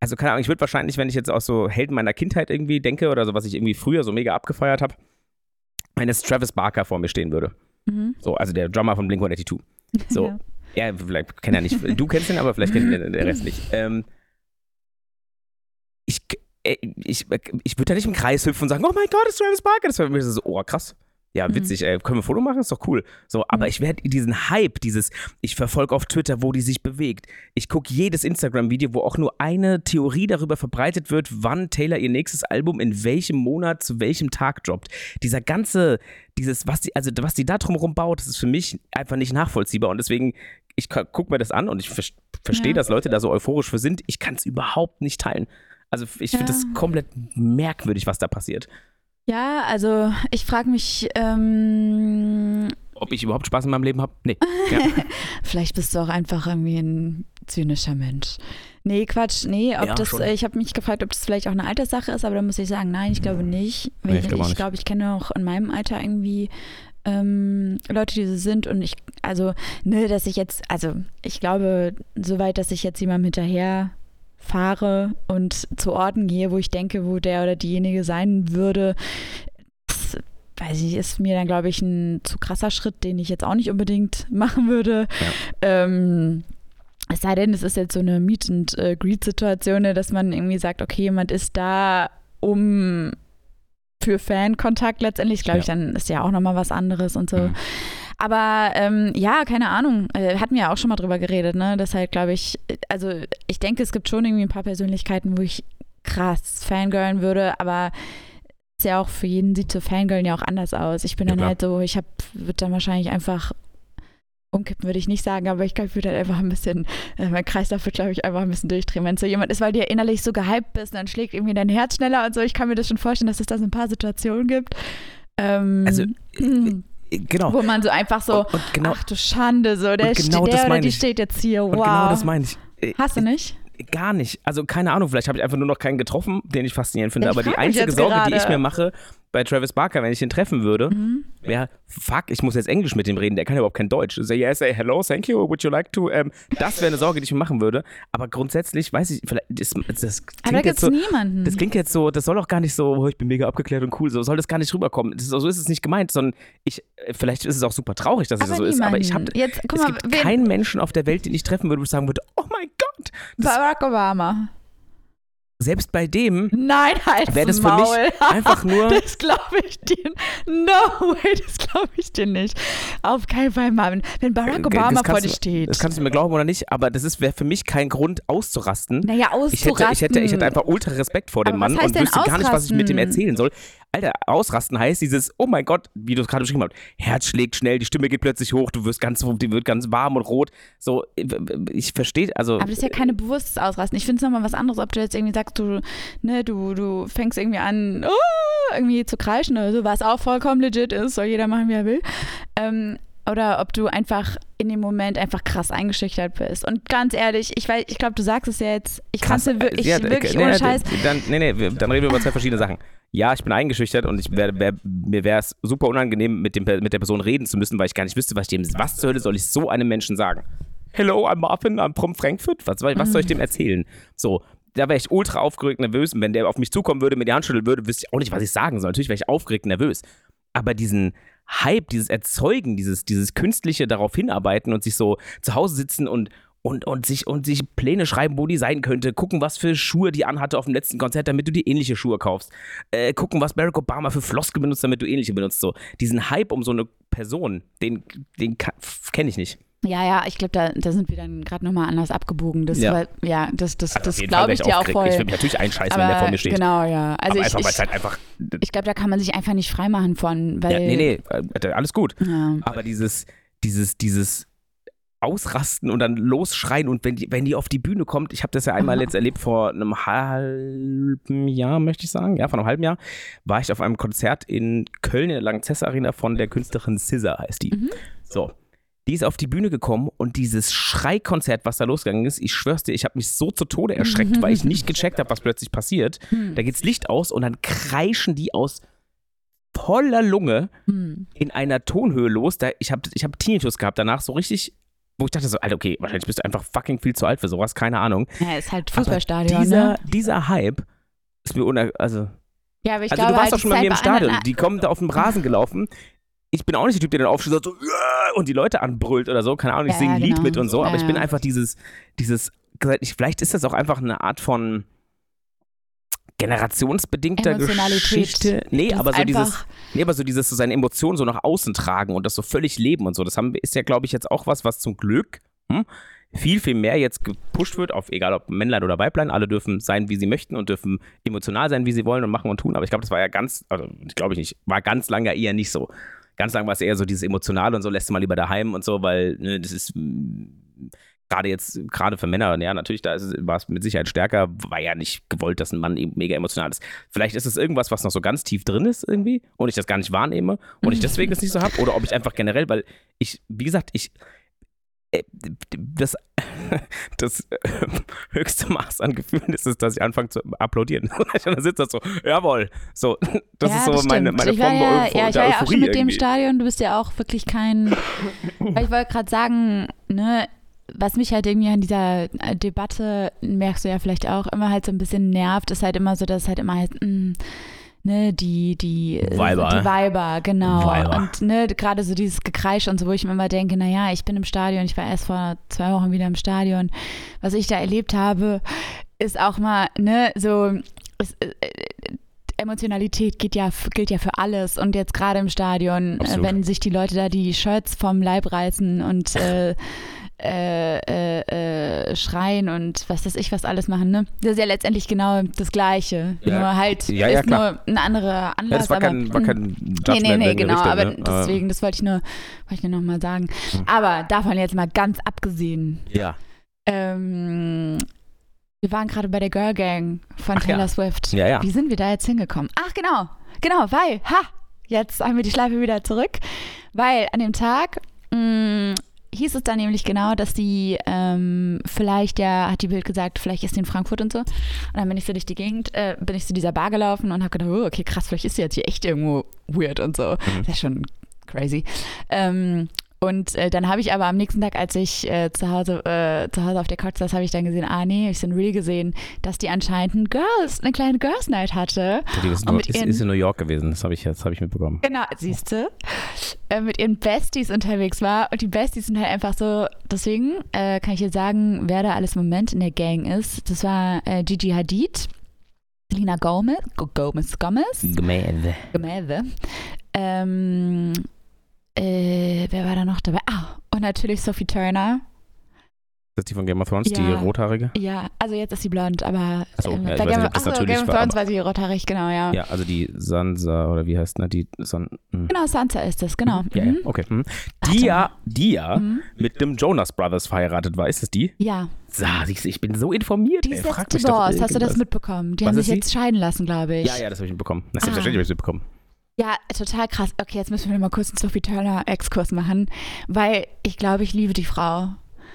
also keine Ahnung, ich würde wahrscheinlich, wenn ich jetzt auch so Helden meiner Kindheit irgendwie denke oder so, was ich irgendwie früher so mega abgefeiert habe, wenn jetzt Travis Barker vor mir stehen würde. Mhm. So, also der Drummer von Blink-182. So, Ja. ja, vielleicht kennt er nicht, du kennst ihn, aber vielleicht kennt ihn der Rest nicht. Ähm, ich, äh, ich, ich würde da nicht im Kreis hüpfen und sagen, oh mein Gott, das ist Travis Barker. Das wäre mich so, oh krass. Ja, Mhm. witzig, ey. können wir ein Foto machen? Ist doch cool. So, aber Mhm. ich werde diesen Hype, dieses, ich verfolge auf Twitter, wo die sich bewegt. Ich gucke jedes Instagram-Video, wo auch nur eine Theorie darüber verbreitet wird, wann Taylor ihr nächstes Album in welchem Monat zu welchem Tag droppt. Dieser ganze, dieses, was die, also was die da drumherum baut, das ist für mich einfach nicht nachvollziehbar. Und deswegen, ich gucke mir das an und ich ver verstehe, Ja. dass Leute da so euphorisch für sind. Ich kann es überhaupt nicht teilen. Also ich finde Ja. das komplett merkwürdig, was da passiert. Ja, also ich frage mich, ähm, Ob ich überhaupt Spaß in meinem Leben habe? Nee. Ja. Vielleicht bist du auch einfach irgendwie ein zynischer Mensch. Nee, Quatsch. Nee, ob Ja, das, schon. äh, ich habe mich gefragt, ob das vielleicht auch eine Alterssache ist, aber da muss ich sagen, nein, ich glaube nicht. Weil Nee, ich glaube ich, nicht. glaube, ich kenne auch in meinem Alter irgendwie ähm, Leute, die so sind und ich, also, ne, dass ich jetzt, also ich glaube, soweit, dass ich jetzt jemandem hinterher fahre und zu Orten gehe, wo ich denke, wo der oder diejenige sein würde, das, weiß ich, ist mir dann, glaube ich, ein zu krasser Schritt, den ich jetzt auch nicht unbedingt machen würde. Ähm, es sei denn, es ist jetzt so eine Meet and äh, Greet-Situation, ne, dass man irgendwie sagt, okay, jemand ist da, um für Fankontakt letztendlich, glaube ich, dann ist ja auch nochmal was anderes und so. Mhm. Aber ähm, ja, keine Ahnung, äh, hatten wir ja auch schon mal drüber geredet, ne? Das halt, glaube ich, äh, also ich denke, es gibt schon irgendwie ein paar Persönlichkeiten, wo ich krass fangirlen würde, aber ist ja auch für jeden sieht so Fangirlen ja auch anders aus. Ich bin Ja, dann klar. halt so, ich habe, würde dann wahrscheinlich einfach umkippen würde ich nicht sagen, aber ich glaube, ich würde halt einfach ein bisschen, äh, mein Kreislauf wird, glaube ich, einfach ein bisschen durchdrehen. Wenn es so jemand ist, weil du ja innerlich so gehypt bist, dann schlägt irgendwie dein Herz schneller und so. Ich kann mir das schon vorstellen, dass es da so ein paar Situationen gibt. Ähm, Also, hm, Genau. wo man so einfach so, und, und genau, ach du Schande, so der, genau der oder die steht jetzt hier, wow. und genau das meine ich. Äh, Hast du nicht? Gar nicht. Also keine Ahnung, vielleicht habe ich einfach nur noch keinen getroffen, den ich faszinierend finde. Ich aber die einzige Sorge, die ich gerade. mir mache, bei Travis Barker, wenn ich ihn treffen würde, Mhm. wäre, fuck, ich muss jetzt Englisch mit ihm reden, der kann ja überhaupt kein Deutsch. Say yes, say hello, thank you, would you like to? Ähm, das wäre eine Sorge, die ich mir machen würde. Aber grundsätzlich, weiß ich, vielleicht, das, das Aber da klingt jetzt es so, niemanden. das klingt jetzt so, das soll auch gar nicht so, oh, ich bin mega abgeklärt und cool, so soll das gar nicht rüberkommen. Ist, so ist es nicht gemeint, sondern ich, äh, vielleicht ist es auch super traurig, dass es aber so ist, aber ich habe, niemanden. Es gibt keinen Menschen auf der Welt, den ich treffen würde, wo ich sagen würde, oh mein Gott, das, Barack Obama. selbst bei dem Nein, halt wäre das für mich einfach nur, Das glaube ich dir. No way, das glaube ich dir nicht. Auf keinen Fall, Marvin. Wenn Barack Äh, Obama vor dir steht. das kannst du mir glauben oder nicht, aber das wäre für mich kein Grund auszurasten. naja, Ich hätte, auszurasten. ich, hätte, ich hätte einfach ultra Respekt vor dem Aber Mann und wüsste gar nicht, was ich mit dem ausrasten? erzählen soll. Alter, ausrasten heißt dieses, oh mein Gott, wie du es gerade beschrieben hast, Herz schlägt schnell, die Stimme geht plötzlich hoch, du wirst ganz, die wird ganz warm und rot. So, ich verstehe, also. Aber das ist ja keine bewusstes Ausrasten. Ich finde es nochmal was anderes, ob du jetzt irgendwie sagst, du, ne, du, du fängst irgendwie an, oh, irgendwie zu kreischen oder so, was auch vollkommen legit ist, soll jeder machen, wie er will. Ähm, oder ob du einfach in dem Moment einfach krass eingeschüchtert bist. Und ganz ehrlich, ich weiß, ich glaube, du sagst es ja jetzt, ich kann es wirklich, Ja, wirklich nee, ohne nee, Scheiß. Dann, nee, nee, dann reden wir über zwei verschiedene Sachen. Ja, ich bin eingeschüchtert und ich wär, wär, mir wäre es super unangenehm, mit, dem, mit der Person reden zu müssen, weil ich gar nicht wüsste, was ich dem, was zur Hölle soll ich so einem Menschen sagen? Hello, I'm Marvin, I'm from Frankfurt. Was, was soll ich dem erzählen? So, da wäre ich ultra aufgeregt, nervös und wenn der auf mich zukommen würde, mir die Hand schütteln würde, wüsste ich auch nicht, was ich sagen soll. Natürlich wäre ich aufgeregt, nervös. Aber diesen Hype, dieses Erzeugen, dieses, dieses künstliche darauf hinarbeiten und sich so zu Hause sitzen und, und, und, sich, und sich Pläne schreiben, wo die sein könnte, gucken, was für Schuhe die anhatte auf dem letzten Konzert, damit du die ähnliche Schuhe kaufst, äh, gucken, was Barack Obama für Floskel benutzt, damit du ähnliche benutzt. So. Diesen Hype um so eine Person, den, den kenne ich nicht. Ja, ja, ich glaube, da, da sind wir dann gerade nochmal anders abgebogen. Das, Ja. war, ja, das, das, Also das glaube ich dir auch voll. Ich würde mich natürlich einscheißen, wenn der vor mir steht. Genau, ja. Also aber ich, einfach, ich, halt einfach. ich glaube, da kann man sich einfach nicht freimachen von, weil. Ja, nee, nee, äh, alles gut. Ja. Aber dieses, dieses, dieses Ausrasten und dann losschreien und wenn die, wenn die auf die Bühne kommt, ich habe das ja einmal Aha. jetzt erlebt vor einem halben Jahr, möchte ich sagen, ja, vor einem halben Jahr, war ich auf einem Konzert in Köln in der Lanxess Arena von der Künstlerin Scissor, heißt die. Mhm. So. Die ist auf die Bühne gekommen und dieses Schreikonzert, was da losgegangen ist, ich schwör's dir, ich habe mich so zu Tode erschreckt, weil ich nicht gecheckt habe, was plötzlich passiert. Hm. Da geht's Licht aus und dann kreischen die aus voller Lunge Hm. in einer Tonhöhe los. Da, ich habe ich hab Tinnitus gehabt danach, so richtig, wo ich dachte so, Alter, okay, wahrscheinlich bist du einfach fucking viel zu alt für sowas, keine Ahnung. Ja, ist halt Aber Fußballstadion, dieser, ne? dieser Hype ist mir uner... Also, Ja, aber ich also glaube, du warst halt, doch schon bei mir im halt Stadion. Die kommen da auf dem Rasen gelaufen. Ich bin auch nicht der Typ, der dann aufsteht und so und die Leute anbrüllt oder so. Keine Ahnung, ich Ja, singe ein ja, Lied genau. mit und so. Aber Ja, ich bin einfach dieses, dieses, ich, vielleicht ist das auch einfach eine Art von generationsbedingter. Geschichte. Nee, aber so dieses, nee, aber so dieses, so seine Emotionen so nach außen tragen und das so völlig leben und so. Das haben, ist ja, glaube ich, jetzt auch was, was zum Glück hm, viel, viel mehr jetzt gepusht wird, auf egal ob Männlein oder Weiblein. Alle dürfen sein, wie sie möchten und dürfen emotional sein, wie sie wollen und machen und tun. Aber ich glaube, das war ja ganz, also glaube ich nicht, war ganz lange eher nicht so. Ganz lang war es eher so dieses Emotionale und so, lässt du mal lieber daheim und so, weil ne, das ist gerade jetzt, gerade für Männer, ja, natürlich, da es- war es mit Sicherheit stärker, war ja nicht gewollt, dass ein Mann eben mega emotional ist. Vielleicht ist es irgendwas, was noch so ganz tief drin ist irgendwie und ich das gar nicht wahrnehme und ich deswegen das nicht so habe oder ob ich einfach generell, weil ich, wie gesagt, ich, das, das höchste Maß an Gefühlen ist es, dass ich anfange zu applaudieren. Und dann sitzt das so, jawohl. So, das ja, ist so das meine, meine ich war Form ja, der Euphor- ja, ich war ja auch Euphorie schon mit dem irgendwie. Stadion. Du bist ja auch wirklich kein. Ich wollte gerade sagen, ne, was mich halt irgendwie an dieser Debatte, merkst du ja vielleicht auch, immer halt so ein bisschen nervt, ist halt immer so, dass es halt immer heißt, mh, ne, die, die, äh, Weiber. die Weiber, genau. Weiber. Und ne, gerade so dieses Gekreisch und so, wo ich mir immer denke, naja, ich bin im Stadion, ich war erst vor zwei Wochen wieder im Stadion. Was ich da erlebt habe, ist auch mal, ne, so, es, äh, Emotionalität geht ja, gilt ja für alles und jetzt gerade im Stadion, äh, Absolut. wenn sich die Leute da die Shirts vom Leib reißen und äh, äh, äh, schreien und was weiß ich was alles machen, ne? Das ist ja letztendlich genau das Gleiche. Ja. Nur halt Ja, ja, ist klar. nur ein anderer Ja, Anlass. das war aber, kein, war kein Judgment Nee, nee, nee, genau, Richtung, aber ne? deswegen, das wollte ich nur, wollte ich nur nochmal sagen. Hm. Aber davon jetzt mal ganz abgesehen, Ja. ähm, wir waren gerade bei der Girl Gang von Ach ja. Taylor Swift. Ja, ja. Wie sind wir da jetzt hingekommen? Ach, genau. Genau, weil, ha, jetzt haben wir die Schleife wieder zurück. Weil an dem Tag mh, hieß es dann nämlich genau, dass die ähm, vielleicht, ja, hat die Bild gesagt, vielleicht ist sie in Frankfurt und so. Und dann bin ich so durch die Gegend, äh, bin ich zu dieser Bar gelaufen und habe gedacht, oh, okay, krass, vielleicht ist sie jetzt hier echt irgendwo weird und so. Mhm. Das ist schon crazy. Ähm, und äh, dann habe ich aber am nächsten Tag, als ich äh, zu, Hause, äh, zu Hause auf der Couch saß, habe ich dann gesehen, ah nee, ich so ein Reel gesehen, dass die anscheinend ein Girls, eine kleine Girls Night hatte. Die ist, nur, ist, ihren- ist in New York gewesen, das habe ich jetzt hab ich mitbekommen. Genau, siehst du, äh, mit ihren Besties unterwegs war. Und die Besties sind halt einfach so, deswegen äh, kann ich jetzt sagen, wer da alles im Moment in der Gang ist. Das war äh, Gigi Hadid, Selena Gomez, Go- Gomez, Gomez, Gemälde. Gemälde. Ähm, äh, wer war da noch dabei? Ah, und natürlich Sophie Turner. Das ist die von Game of Thrones, die Ja. rothaarige? Ja, also jetzt ist sie blond, aber so, ähm, ja, bei Game, nicht, of- ob das ach so, natürlich Game of war, Thrones aber- war sie rothaarig, genau, ja. Ja, also die Sansa oder wie heißt, ne? Die San. hm. Genau, Sansa ist es, genau. Ja, ja, Mhm. okay. hm. Warte Die ja, die ja Mhm. mit dem Jonas Brothers verheiratet war. Ist es die? Ja, Sa, ich bin so informiert. die ist jetzt divorced. Hast du das mitbekommen? Die Was haben sich sie? jetzt scheiden lassen, glaube ich. Ja, ja, das habe ich mitbekommen. Das Ah. habe ich mitbekommen. Ja, total krass. Okay, jetzt müssen wir mal kurz einen Sophie Turner-Exkurs machen, weil ich glaube, ich liebe die Frau.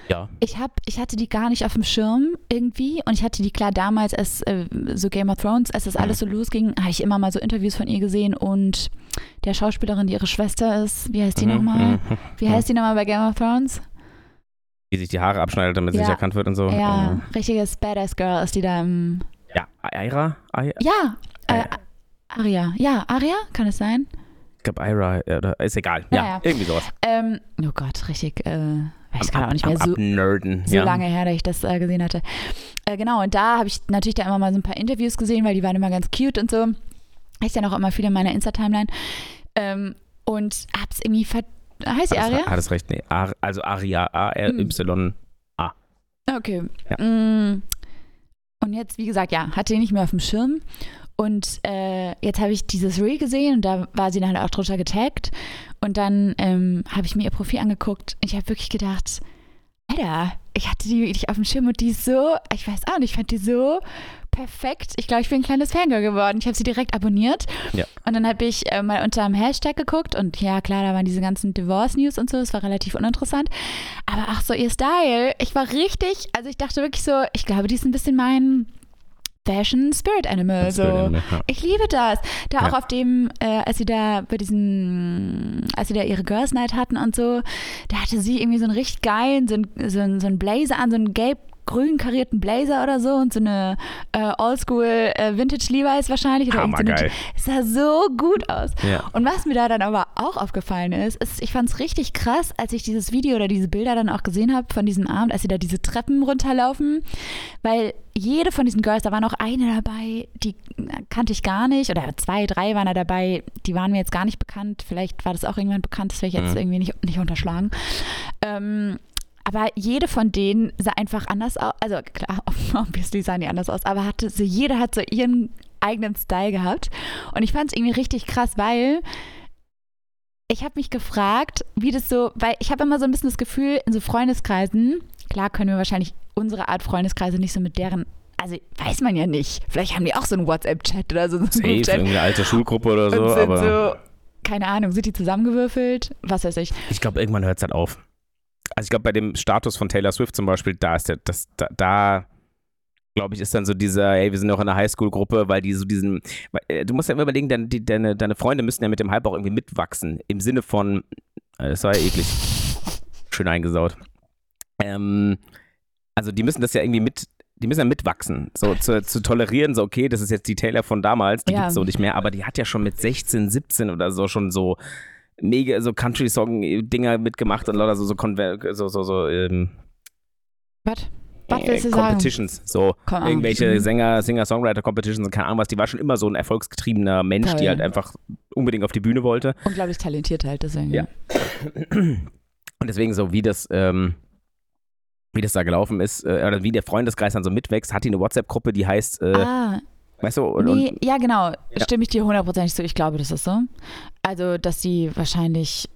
Ja. Ich, hab, ich hatte die gar nicht auf dem Schirm irgendwie und ich hatte die klar damals, als äh, so Game of Thrones, als das Mhm. alles so losging, habe ich immer mal so Interviews von ihr gesehen und der Schauspielerin, die ihre Schwester ist, wie heißt die Mhm, nochmal? mhm. Wie heißt die nochmal bei Game of Thrones? Die sich die Haare abschneidet, damit sie Ja. nicht erkannt wird und so. Ja, Äh, richtiges Badass Girl ist die da im. Ja, Aira? Ja, Äh. Aria. Ja, Aria, kann es sein? ich glaube Ira, ja, oder ist egal. Ja, Ja, ja. irgendwie sowas. Ähm, oh Gott, richtig, äh, weiß gerade auch nicht mehr so, Abnerden. so ja. lange her, dass ich das äh, gesehen hatte. Äh, genau, und da habe ich natürlich da immer mal so ein paar Interviews gesehen, weil die waren immer ganz cute und so. Ich dann auch immer viel in meiner Insta-Timeline. Ähm, und hab's irgendwie ver... Heißt sie Hat Aria? Hat es recht, nee. Ar, also Aria, A-R-Y. Okay. Ja. Mm. Und jetzt, wie gesagt, ja, hatte ich nicht mehr auf dem Schirm. Und äh, jetzt habe ich dieses Reel gesehen und da war sie dann halt auch drunter getaggt. Und dann ähm, habe ich mir ihr Profil angeguckt und ich habe wirklich gedacht, Alter, ich hatte die wirklich auf dem Schirm und die ist so, ich weiß auch nicht, ich fand die so perfekt. Ich glaube, ich bin ein kleines Fangirl geworden. Ich habe sie direkt abonniert. Ja. Und dann habe ich äh, mal unter einem Hashtag geguckt und ja, klar, da waren diese ganzen Divorce-News und so, das war relativ uninteressant. Aber ach so, ihr Style, ich war richtig, also ich dachte wirklich so, ich glaube, die ist ein bisschen mein Fashion Spirit Animal. So. Ja. Ich liebe das. Da Ja. auch auf dem, äh, als sie da bei diesem, als sie da ihre Girls Night hatten und so, da hatte sie irgendwie so einen richtig geilen, so einen, so einen, so einen Blazer an, so einen gelb grün karierten Blazer oder so und so eine äh, Oldschool äh, Vintage Levi's wahrscheinlich. Oder so Hammergeil. Es sah so gut aus. Ja. Und was mir da dann aber auch aufgefallen ist, ist, ich fand es richtig krass, als ich dieses Video oder diese Bilder dann auch gesehen habe von diesem Abend, als sie da diese Treppen runterlaufen, weil jede von diesen Girls, da war noch eine dabei, die kannte ich gar nicht, oder zwei, drei waren da dabei, die waren mir jetzt gar nicht bekannt. Vielleicht war das auch irgendwann bekannt, das werde ich jetzt Mhm. irgendwie nicht, nicht unterschlagen. Ähm, aber jede von denen sah einfach anders aus. Also klar, obviously sahen die anders aus, aber hatte so, jede hat so ihren eigenen Style gehabt. Und ich fand es irgendwie richtig krass, weil ich habe mich gefragt, wie das so, weil ich habe immer so ein bisschen das Gefühl, in so Freundeskreisen, klar können wir wahrscheinlich unsere Art Freundeskreise nicht so mit deren, also weiß man ja nicht. Vielleicht haben die auch so einen WhatsApp-Chat oder so. so einen Safe, irgendeine alte Schulgruppe oder so, und sind aber so, keine Ahnung, sind die zusammengewürfelt? Was weiß ich. ich glaube, irgendwann hört es halt auf. Also ich glaube, bei dem Status von Taylor Swift zum Beispiel, da ist der, das, da, da glaube ich, ist dann so dieser, hey, wir sind noch in einer Highschool-Gruppe, weil die so diesen, weil, äh, du musst ja immer überlegen, deine, die, deine, deine Freunde müssen ja mit dem Hype auch irgendwie mitwachsen, im Sinne von, äh, das war ja eklig, schön eingesaut. Ähm, also die müssen das ja irgendwie mit, die müssen ja mitwachsen, so zu, zu tolerieren, so okay, das ist jetzt die Taylor von damals, die Ja. gibt's so nicht mehr, aber die hat ja schon mit 16, 17 oder so schon so mega so Country-Song-Dinger mitgemacht und lauter so, so, Conver so, so, so ähm, Was? Was äh, willst du sagen? Competitions, so Keine Ahnung. irgendwelche Mhm. Sänger, Singer-Songwriter-Competitions und keine Ahnung was, die war schon immer so ein erfolgsgetriebener Mensch, die Geil. halt einfach unbedingt auf die Bühne wollte. Unglaublich talentiert halt, deswegen. Ja. Und deswegen so, wie das, ähm, wie das da gelaufen ist, äh, oder wie der Freundeskreis dann so mitwächst, hat die eine WhatsApp-Gruppe, die heißt, äh, Ah, weißt du, und, nee, und ja genau, Ja. stimme ich dir hundertprozentig zu. Ich glaube, das ist so. Also, dass sie wahrscheinlich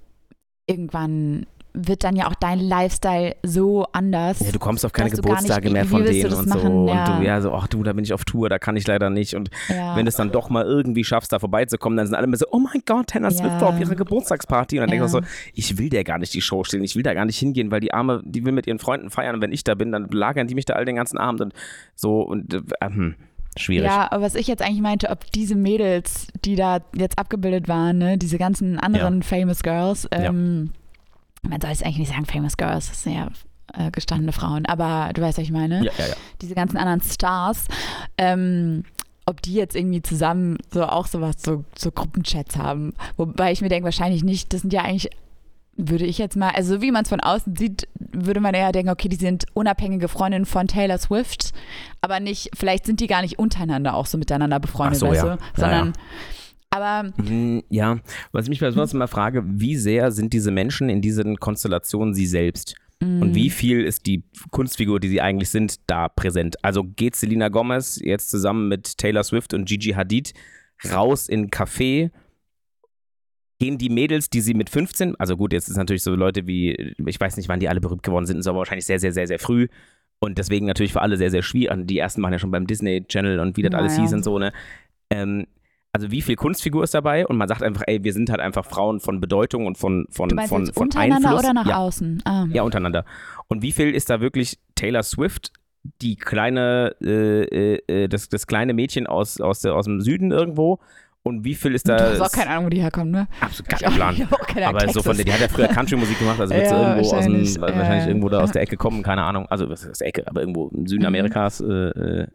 irgendwann wird dann ja auch dein Lifestyle so anders. Ja, du kommst auf keine du nicht, Geburtstage wie- mehr von du denen und so. Ja. Und du, ja, so, ach du, da bin ich auf Tour, da kann ich leider nicht. Und ja. wenn du es dann doch mal irgendwie schaffst, da vorbeizukommen, dann sind alle immer so, oh mein Gott, Taylor Swift Ja. war auf ihrer Geburtstagsparty. Und dann Ja. mir so, ich will der gar nicht die Show stellen, ich will da gar nicht hingehen, weil die Arme, die will mit ihren Freunden feiern. Und wenn ich da bin, dann lagern die mich da all den ganzen Abend und so. Und äh, hm, schwierig. Ja, aber was ich jetzt eigentlich meinte, ob diese Mädels, die da jetzt abgebildet waren, ne, diese ganzen anderen Famous Girls, ähm, man soll es eigentlich nicht sagen Famous Girls, das sind ja äh, gestandene Frauen, aber du weißt, was ich meine. Ja, ja, ja. Diese ganzen anderen Stars, ähm, ob die jetzt irgendwie zusammen so auch sowas, so, so Gruppenchats haben. Wobei ich mir denke, wahrscheinlich nicht, das sind ja eigentlich würde ich jetzt mal, also so wie man es von außen sieht, würde man eher denken, okay, die sind unabhängige Freundinnen von Taylor Swift, aber nicht, vielleicht sind die gar nicht untereinander auch so miteinander befreundet, Ach so, weißt ja. du? Ja, Sondern, aber Hm, Ja, was ich mich besonders immer frage, wie sehr sind diese Menschen in diesen Konstellationen sie selbst? mm, Und wie viel ist die Kunstfigur, die sie eigentlich sind, da präsent? Also geht Selena Gomez jetzt zusammen mit Taylor Swift und Gigi Hadid raus in ein Café? Gehen die Mädels, die sie mit 15, also gut, jetzt ist natürlich so Leute wie, ich weiß nicht, wann die alle berühmt geworden sind, ist aber wahrscheinlich sehr, sehr, sehr, sehr früh. Und deswegen natürlich für alle sehr, sehr schwierig. Und Die ersten machen ja schon beim Disney Channel und wie das alles Naja. hieß und so, ne? Ähm, also wie viel Kunstfigur ist dabei? Und man sagt einfach, ey, wir sind halt einfach Frauen von Bedeutung und von, von, du von, jetzt von untereinander Einfluss. oder nach ja. außen? Ah. Ja, untereinander. Und wie viel ist da wirklich Taylor Swift, die kleine, äh, äh, äh, das, das kleine Mädchen aus, aus, der, aus dem Süden irgendwo? Und wie viel ist da. du hast auch keine Ahnung, wo die herkommen, ne? Absolut gar keinen Plan. Aber so Texas. von der, die hat ja früher Country-Musik gemacht, also wird sie Ja, irgendwo aus dem, wahrscheinlich, wahrscheinlich ja. irgendwo da aus der Ecke kommen, keine Ahnung. Also was ist aus der Ecke, aber irgendwo im Süden Mhm. Amerikas, äh, äh,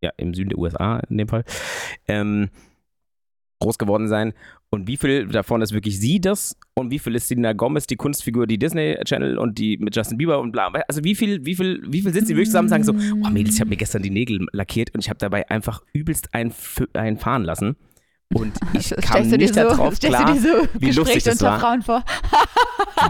ja, im Süden der USA in dem Fall, ähm, groß geworden sein. Und wie viel davon ist wirklich sie das? Und wie viel ist Selena Gomez, die Kunstfigur, die Disney Channel und die mit Justin Bieber und bla. Also wie viel, wie viel, wie viel sitzen sie wirklich zusammen und sagen so, oh Mädels, ich habe mir gestern die Nägel lackiert und ich habe dabei einfach übelst ein, ein fahren lassen. Und ich kam nicht so, darauf klar, so wie lustig das unter war. Frauen vor?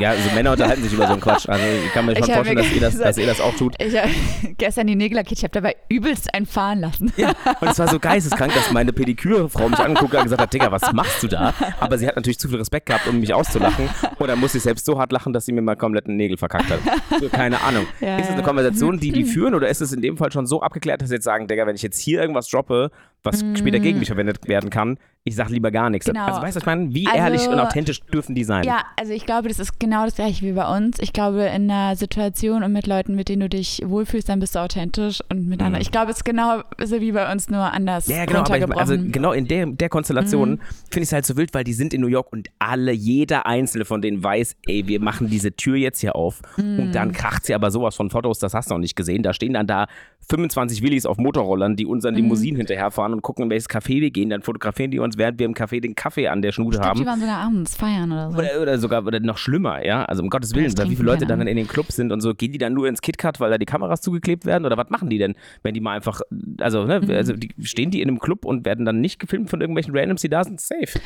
Ja, also Männer unterhalten sich über so einen Quatsch. Also ich kann mir schon vorstellen, mir dass ihr, das, dass ihr das auch tut. Ich habe gestern die Nägel lackiert, ich habe dabei übelst einen fahren lassen. Ja, und es war so geisteskrank, dass meine Pedikürfrau mich angeguckt hat und gesagt hat, Digga, was machst du da? Aber sie hat natürlich zu viel Respekt gehabt, um mich auszulachen. Und dann musste ich selbst so hart lachen, dass sie mir mal komplett einen Nägel verkackt hat. So, keine Ahnung. Ja, ist es eine. Konversation, die die führen oder ist es in dem Fall schon so abgeklärt, dass sie jetzt sagen, Digga, wenn ich jetzt hier irgendwas droppe, was später gegen mich verwendet werden kann, ich sag lieber gar nichts. Mm. Genau. Also weißt du, was ich meine? Wie Also- ehrlich und authentisch dürfen die sein? Ja, also ich glaube, das ist genau das gleiche wie bei uns. Ich glaube, in einer Situation und mit Leuten, mit denen du dich wohlfühlst, dann bist du authentisch und mit anderen. Mhm. Ich glaube, es ist genau so wie bei uns, nur anders Ja, genau, aber ich, also genau in der, der Konstellation Mhm. finde ich es halt so wild, weil die sind in New York und alle, jeder einzelne von denen weiß, ey, wir machen diese Tür jetzt hier auf Mhm. und dann kracht sie aber sowas von Fotos, das hast du noch nicht gesehen. Da stehen dann da 25 Willis auf Motorrollern, die Mhm. unseren Limousinen hinterherfahren und gucken, in welches Café wir gehen. Dann fotografieren die uns, während wir im Café den Kaffee an der Schnute ich glaube, die haben. waren sogar abends feiern oder so. Oder, oder sogar oder noch schlimmer, ja. Also um Gottes Willen, wie viele Leute dann in den Clubs sind und so, gehen die dann nur ins KitKat, weil da die Kameras zugeklebt werden? Oder was machen die denn, wenn die mal einfach, also, ne, Mhm. also die, stehen die in einem Club und werden dann nicht gefilmt von irgendwelchen Randoms, die da sind? Safe.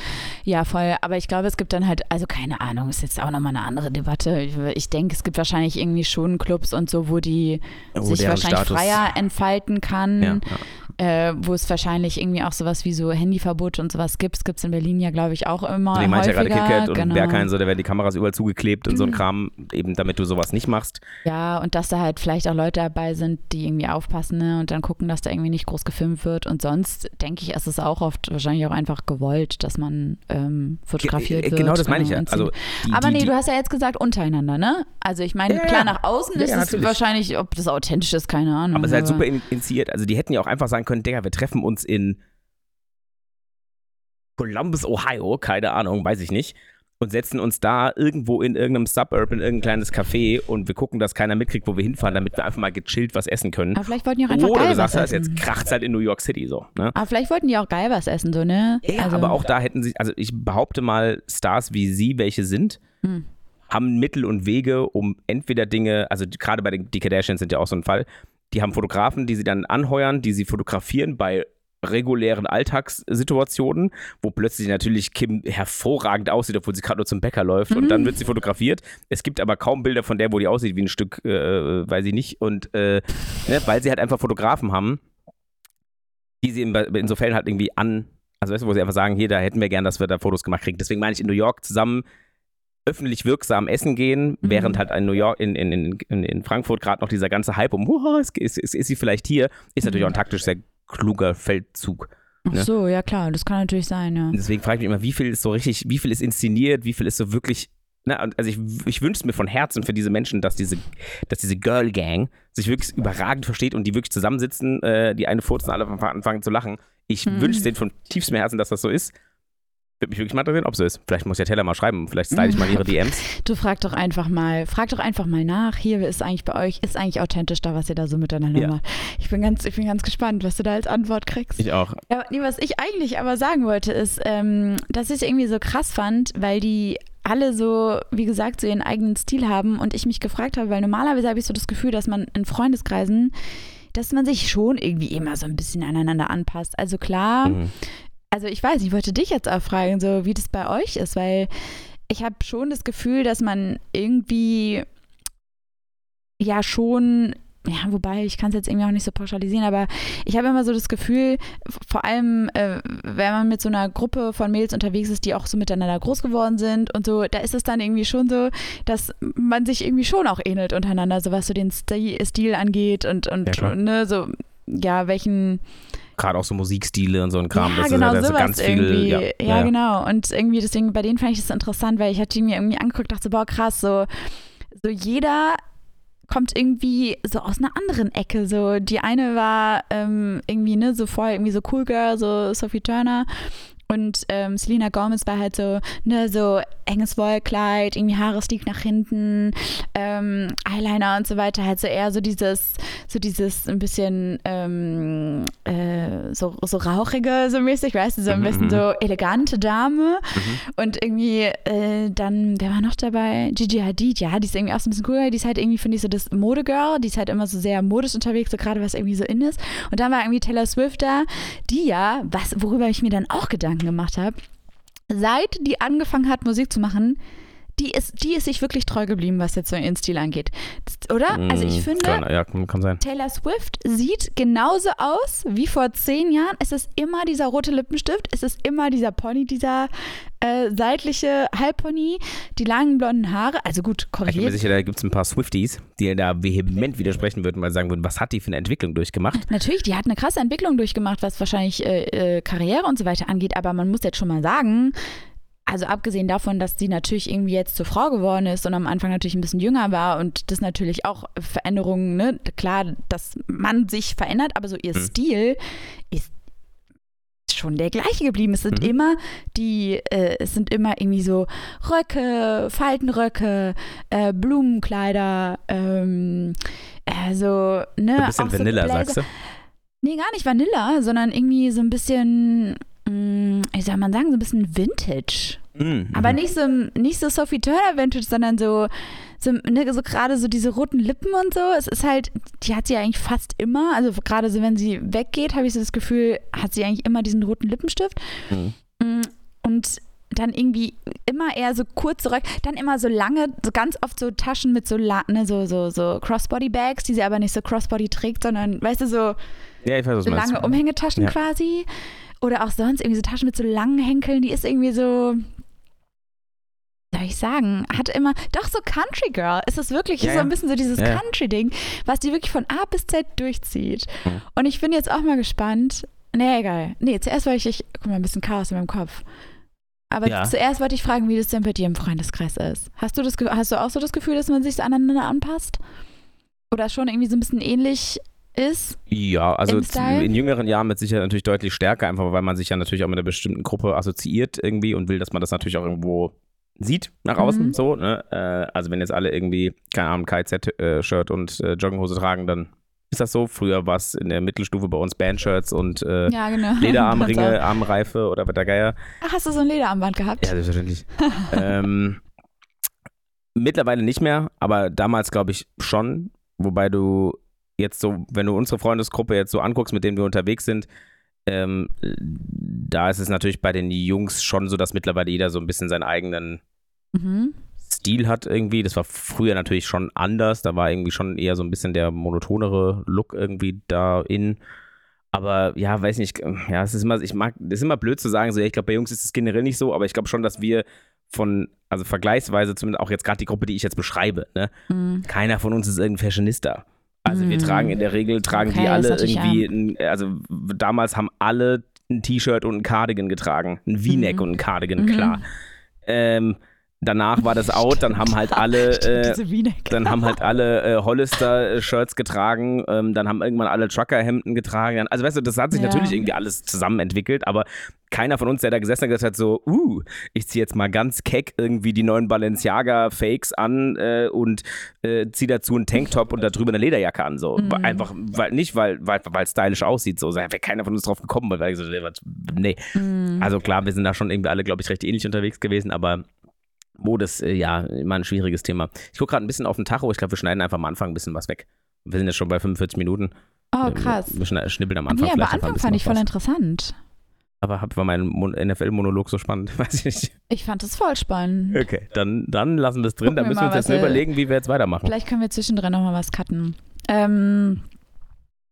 Ja, voll. Aber ich glaube, es gibt dann halt, also keine Ahnung, ist jetzt auch nochmal eine andere Debatte. Ich, ich denke, es gibt wahrscheinlich irgendwie schon Clubs und so, wo die Wo sich wahrscheinlich Status- freier entfalten kann. Ja, Äh, wo es wahrscheinlich irgendwie auch sowas wie so Handyverbot und sowas gibt. Es gibt es in Berlin ja, glaube ich, auch immer. Ich meinte ja gerade. KitKat und genau. Berghain, so, da werden die Kameras überall zugeklebt und so ein Kram, eben damit du sowas nicht machst. Ja, und dass da halt vielleicht auch Leute dabei sind, die irgendwie aufpassen ne, und dann gucken, dass da irgendwie nicht groß gefilmt wird. Und sonst denke ich, ist es auch oft wahrscheinlich auch einfach gewollt, dass man ähm, fotografiert Ge- wird. Genau das meine ich äh, ja. Also, so. die, Aber nee, die, du hast ja jetzt gesagt untereinander, ne? Also ich meine, Ja, klar, nach außen Ja, ist ja, es wahrscheinlich, ob das authentisch ist, keine Ahnung. aber es ist halt super in- initiiert. Also die hätten ja auch einfach sagen können, Digga, wir treffen uns in Columbus, Ohio, keine Ahnung, weiß ich nicht. Und setzen uns da irgendwo in irgendeinem Suburb in irgendein kleines Café und wir gucken, dass keiner mitkriegt, wo wir hinfahren, damit wir einfach mal gechillt was essen können. Aber vielleicht wollten die auch einfach Oder geil du sagst, was das essen. jetzt kracht's halt in New York City so. Ne? Aber vielleicht wollten die auch geil was essen, so, ne? Ja, also, aber auch da hätten sie, also ich behaupte mal, Stars wie sie, welche sind, Hm. haben Mittel und Wege, um entweder Dinge, also gerade bei den die Kardashians sind ja auch so ein Fall, die haben Fotografen, die sie dann anheuern, die sie fotografieren bei regulären Alltagssituationen, wo plötzlich natürlich Kim hervorragend aussieht, obwohl sie gerade nur zum Bäcker läuft und Mhm. dann wird sie fotografiert. Es gibt aber kaum Bilder von der, wo die aussieht wie ein Stück, äh, weiß ich nicht, und äh, ne, weil sie halt einfach Fotografen haben, die sie in, in so Fällen halt irgendwie an, also weißt du, wo sie einfach sagen, hier, da hätten wir gern, dass wir da Fotos gemacht kriegen. Deswegen meine ich in New York zusammen öffentlich wirksam essen gehen, Mhm. während halt in New York, in, in, in, in- Frankfurt gerade noch dieser ganze Hype um, "Huah, ist, ist, ist, sie vielleicht hier, ist natürlich Mhm. auch ein taktisch sehr kluger Feldzug. Ach Ne? so, ja klar, das kann natürlich sein, ja. Deswegen frage ich mich immer, wie viel ist so richtig, wie viel ist inszeniert, wie viel ist so wirklich. Na, und also ich, ich wünsche mir von Herzen für diese Menschen, dass diese, dass diese Girl Gang sich wirklich überragend versteht und die wirklich zusammensitzen, äh, die eine furzen, alle anfangen zu lachen. Ich Mhm. wünsche denen von tiefstem Herzen, dass das so ist. Würde mich wirklich mal interessieren, ob so ist. Vielleicht muss ja Teller mal schreiben, vielleicht slide ich mal ihre DMs. Du frag doch einfach mal, frag doch einfach mal nach. Hier ist eigentlich bei euch, ist eigentlich authentisch da, was ihr da so miteinander Ja. macht. Ich bin ganz, ich bin ganz gespannt, was du da als Antwort kriegst. Ich auch. Ja, nee, was ich eigentlich aber sagen wollte, ist, ähm, dass ich es irgendwie so krass fand, weil die alle so, wie gesagt, so ihren eigenen Stil haben und ich mich gefragt habe, weil normalerweise habe ich so das Gefühl, dass man in Freundeskreisen, dass man sich schon irgendwie immer so ein bisschen aneinander anpasst. Also klar, Mhm. Also ich weiß, ich wollte dich jetzt auch fragen, so wie das bei euch ist, weil ich habe schon das Gefühl, dass man irgendwie ja schon, ja, wobei ich kann es jetzt irgendwie auch nicht so pauschalisieren, aber ich habe immer so das Gefühl, vor allem, äh, wenn man mit so einer Gruppe von Mädels unterwegs ist, die auch so miteinander groß geworden sind und so, da ist es dann irgendwie schon so, dass man sich irgendwie schon auch ähnelt untereinander, so was so den Sti- Stil angeht und, und Ja, ne, so, ja, welchen Gerade auch so Musikstile und so ein Kram. ja, das genau, ist ja da so sowas ganz viel. irgendwie. Ja, Ja, ja, ja. genau. Und irgendwie deswegen, bei denen fand ich das interessant, weil ich hatte die mir irgendwie angeguckt, dachte so, boah, krass, so, so jeder kommt irgendwie so aus einer anderen Ecke. So, die eine war ähm, irgendwie, ne, so voll irgendwie so Cool Girl, so Sophie Turner. Und ähm, Selena Gomez war halt so, ne, so enges Wollkleid, irgendwie Haare stieg nach hinten, ähm, Eyeliner und so weiter, halt so eher so dieses, so dieses ein bisschen ähm, äh, so, so rauchige, so mäßig, weißt du, so ein Mhm, bisschen mhm. so elegante Dame. Mhm. Und irgendwie äh, dann, wer war noch dabei? Gigi Hadid, ja, die ist irgendwie auch so ein bisschen cool. Die ist halt irgendwie, finde ich, so das Modegirl. Die ist halt immer so sehr modisch unterwegs, so gerade was irgendwie so in ist. Und dann war irgendwie Taylor Swift da, die ja, was, worüber ich mir dann auch Gedanken gemacht habe, seit die angefangen hat, Musik zu machen, die ist, die ist sich wirklich treu geblieben, was jetzt so ihren Stil angeht. Oder? Also ich Mhm. finde, Kann, ja, kann. Taylor Swift sieht genauso aus wie vor zehn Jahren. Es ist immer dieser rote Lippenstift, es ist immer dieser Pony, dieser äh, seitliche Halbpony, die langen blonden Haare. Also gut, Ich bin mir korrigiert. sicher, da gibt es ein paar Swifties, die da vehement widersprechen würden, weil sagen würden, was hat die für eine Entwicklung durchgemacht? Natürlich, die hat eine krasse Entwicklung durchgemacht, was wahrscheinlich äh, äh, Karriere und so weiter angeht. Aber man muss jetzt schon mal sagen, also abgesehen davon, dass sie natürlich irgendwie jetzt zur Frau geworden ist und am Anfang natürlich ein bisschen jünger war und das natürlich auch Veränderungen, ne, klar, dass man sich verändert, aber so ihr Mhm. Stil ist schon der gleiche geblieben. Es sind Mhm. immer die, äh, es sind immer irgendwie so Röcke, Faltenröcke, äh, Blumenkleider, ähm, also, ne, So ein bisschen so Vanilla, Bläser. sagst du? Nee, gar nicht Vanilla, sondern irgendwie so ein bisschen, wie soll man sagen, so ein bisschen Vintage. Mhm. Aber nicht so, nicht so Sophie Turner Vintage, sondern so, so, ne, so gerade so diese roten Lippen und so. Es ist halt, die hat sie eigentlich fast immer. Also gerade so, wenn sie weggeht, habe ich so das Gefühl, hat sie eigentlich immer diesen roten Lippenstift. Mhm. Mm, Und dann irgendwie immer eher so kurz zurück, dann immer so lange, so ganz oft so Taschen mit so, ne, so, so, so Crossbody-Bags, die sie aber nicht so Crossbody trägt, sondern, weißt du, so Ja, weiß, so lange Umhängetaschen Ja. quasi. Oder auch sonst irgendwie so Taschen mit so langen Henkeln, die ist irgendwie so, soll ich sagen, hat immer, doch so Country Girl ist es wirklich, Ja, so ein bisschen so dieses Ja. Country-Ding, was die wirklich von A bis Z durchzieht. Mhm. Und ich bin jetzt auch mal gespannt, nee, egal, nee, zuerst wollte ich, ich guck mal, ein bisschen Chaos in meinem Kopf. Aber zuerst wollte ich fragen, wie das denn bei dir im Freundeskreis ist. Hast du, das, hast du auch so das Gefühl, dass man sich so aneinander anpasst? Oder schon irgendwie so ein bisschen ähnlich ist? Ja, also in jüngeren Jahren mit Sicherheit natürlich deutlich stärker, einfach weil man sich ja natürlich auch mit einer bestimmten Gruppe assoziiert irgendwie und will, dass man das natürlich auch irgendwo sieht nach außen, Mhm. so, ne? Äh, also wenn jetzt alle irgendwie, keine Ahnung, KZ-Shirt und äh, Jogginghose tragen, dann ist das so. Früher war es in der Mittelstufe bei uns Bandshirts und äh, Ja, genau. Lederarmringe, Armreife oder was der Geier. Ach, hast du so ein Lederarmband gehabt? Ja, selbstverständlich. ähm, mittlerweile nicht mehr, aber damals glaube ich schon. Wobei du jetzt so, wenn du unsere Freundesgruppe jetzt so anguckst, mit denen wir unterwegs sind, ähm, da ist es natürlich bei den Jungs schon so, dass mittlerweile jeder so ein bisschen seinen eigenen Mhm. Stil hat irgendwie. Das war früher natürlich schon anders. Da war irgendwie schon eher so ein bisschen der monotonere Look irgendwie da in. Aber ja, weiß nicht, ja, es ist immer, ich mag, es ist immer blöd zu sagen, so, ja, ich glaube, bei Jungs ist es generell nicht so, aber ich glaube schon, dass wir von, also vergleichsweise zumindest auch jetzt gerade die Gruppe, die ich jetzt beschreibe, ne? Mhm. keiner von uns ist irgendein Fashionista. Also wir Mhm. tragen in der Regel, tragen Okay, die alle irgendwie, ein, also damals haben alle ein T-Shirt und ein Cardigan getragen. Ein V-Neck Mhm. und ein Cardigan, Mhm. klar. Ähm, danach war das out, dann haben halt alle, Stimmt, äh, dann haben halt alle äh, Hollister-Shirts getragen, ähm, dann haben irgendwann alle Trucker-Hemden getragen. Also weißt du, das hat sich Ja. natürlich irgendwie alles zusammen entwickelt, aber keiner von uns, der da gesessen hat, gesagt hat so, uh, ich ziehe jetzt mal ganz keck irgendwie die neuen Balenciaga-Fakes an äh, und äh, ziehe dazu einen Tanktop und darüber eine Lederjacke an. So. Mhm. Einfach, weil, nicht, weil weil weil es stylisch aussieht. So. Da wäre keiner von uns drauf gekommen, weil wir gesagt haben, nee. Mhm. Also klar, wir sind da schon irgendwie alle, glaube ich, recht ähnlich unterwegs gewesen, aber Mode ist äh, ja immer ein schwieriges Thema. Ich gucke gerade ein bisschen auf den Tacho. Ich glaube, wir schneiden einfach am Anfang ein bisschen was weg. Wir sind jetzt schon bei 45 Minuten. oh, krass. Wir schnibbeln am Nee, Anfang aber einfach ein Anfang fand ich voll interessant. Aber hab, war mein Mon- NFL-Monolog so spannend? Weiß ich nicht. Ich fand es voll spannend. Okay, dann, dann lassen wir es drin. Gucken Dann müssen wir uns jetzt nur überlegen, wie wir jetzt weitermachen. Vielleicht können wir zwischendrin nochmal was cutten. Ähm,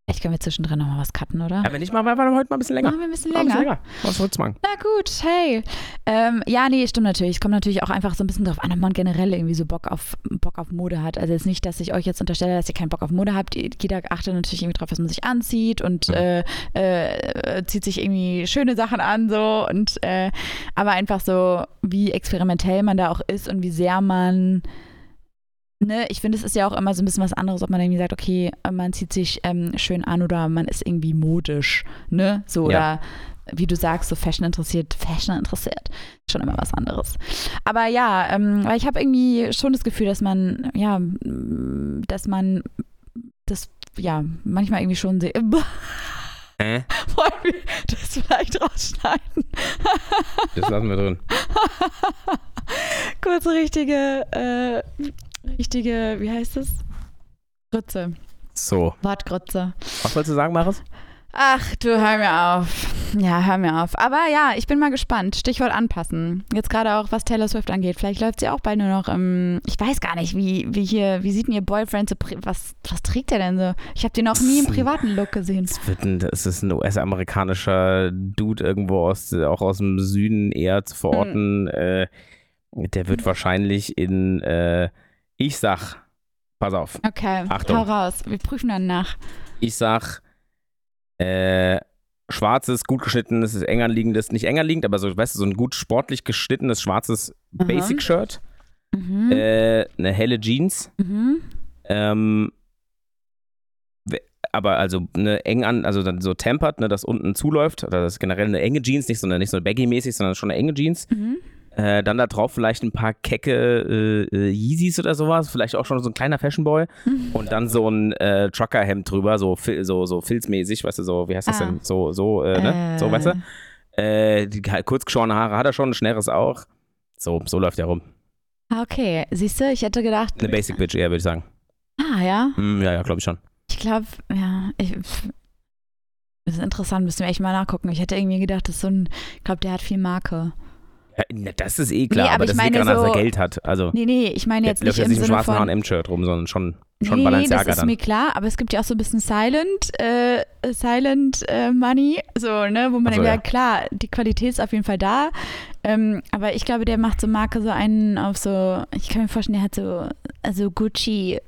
vielleicht können wir zwischendrin nochmal was cutten, oder? Ja, wenn nicht, machen wir einfach heute mal ein bisschen länger. Machen wir ein bisschen Mal ein länger. bisschen länger. Was wird's machen? Na gut, hey. Ähm, ja, nee, stimmt natürlich. Es kommt natürlich auch einfach so ein bisschen drauf an, ob man generell irgendwie so Bock auf, Bock auf Mode hat. Also jetzt nicht, dass ich euch jetzt unterstelle, dass ihr keinen Bock auf Mode habt. Jeder achtet natürlich irgendwie drauf, was man sich anzieht und Mhm. äh, äh, zieht sich irgendwie schöne Sachen an so und äh, aber einfach so, wie experimentell man da auch ist und wie sehr man Ne, ich finde, es ist ja auch immer so ein bisschen was anderes, ob man irgendwie sagt, okay, man zieht sich ähm, schön an oder man ist irgendwie modisch, ne? So, Ja. oder wie du sagst, so Fashion interessiert, Fashion interessiert, schon immer was anderes. Aber ja, ähm, weil ich habe irgendwie schon das Gefühl, dass man, ja, m, dass man das, ja, manchmal irgendwie schon sehr. Äh? Wollen wir das vielleicht rausschneiden? Das lassen wir drin. Kurze richtige, äh, richtige, wie heißt es? Grütze. So. Wortgrütze. Was wolltest du sagen, Maris? Ach, du hör mir auf. Ja, hör mir auf. Aber ja, ich bin mal gespannt. Stichwort anpassen. Jetzt gerade auch, was Taylor Swift angeht. Vielleicht läuft sie auch bald nur noch im. Ich weiß gar nicht, wie, wie hier, wie sieht denn ihr Boyfriend so. Was, was trägt er denn so? Ich habe den noch nie im privaten Look gesehen. Es, wird ein, es ist ein US-amerikanischer Dude irgendwo aus, auch aus dem Süden eher zu verorten. Äh, der wird wahrscheinlich in, äh, ich sag, pass auf, Okay, Achtung. hau raus. Wir prüfen dann nach. ich sag, äh, schwarzes, gut geschnittenes, eng anliegendes, nicht eng anliegend, aber so, weißt du, so ein gut sportlich geschnittenes schwarzes. Basic-Shirt, Mhm. äh, eine helle Jeans, mhm. ähm, aber also eine eng an, also dann so tempered, ne, dass unten zuläuft, oder das ist generell eine enge Jeans, nicht so eine, nicht so eine baggy-mäßig, sondern schon eine enge Jeans. Mhm. Äh, dann da drauf vielleicht ein paar kecke äh, äh, Yeezys oder sowas, vielleicht auch schon so ein kleiner Fashionboy. Mhm. Und dann so ein äh, Trucker-Hemd drüber, so, so, so filzmäßig, weißt du, so, wie heißt das Ah. denn? So, so, äh, ne? So, weißt du? Äh, die halt kurz geschorene Haare hat er schon, schnelles auch. So, so läuft er rum. Ah, Okay, siehst du, ich hätte gedacht. Eine Basic Bitch eher, würde ich sagen. Ah, ja. Hm, ja, ja, glaube ich schon. Ich glaube, ja, ich, das ist interessant, müssen wir echt mal nachgucken. Ich hätte irgendwie gedacht, das ist so ein, ich glaube, der hat viel Marke. Ja, na, das ist eh klar, Nee, aber aber daran, dass so- er Geld hat. Also, Nee, nee, ich meine jetzt läuft nicht jetzt im nicht im Sinne schwarzen von... H&M-Shirt rum, sondern schon, schon nee, Balenciaga das ist dann. mir klar, aber es gibt ja auch so ein bisschen Silent, äh, Silent äh, Money, so, ne, wo man so, ja ja. klar, die Qualität ist auf jeden Fall da, ähm, aber ich glaube, der macht so Marke so einen auf so, ich kann mir vorstellen, der hat so, also Gucci,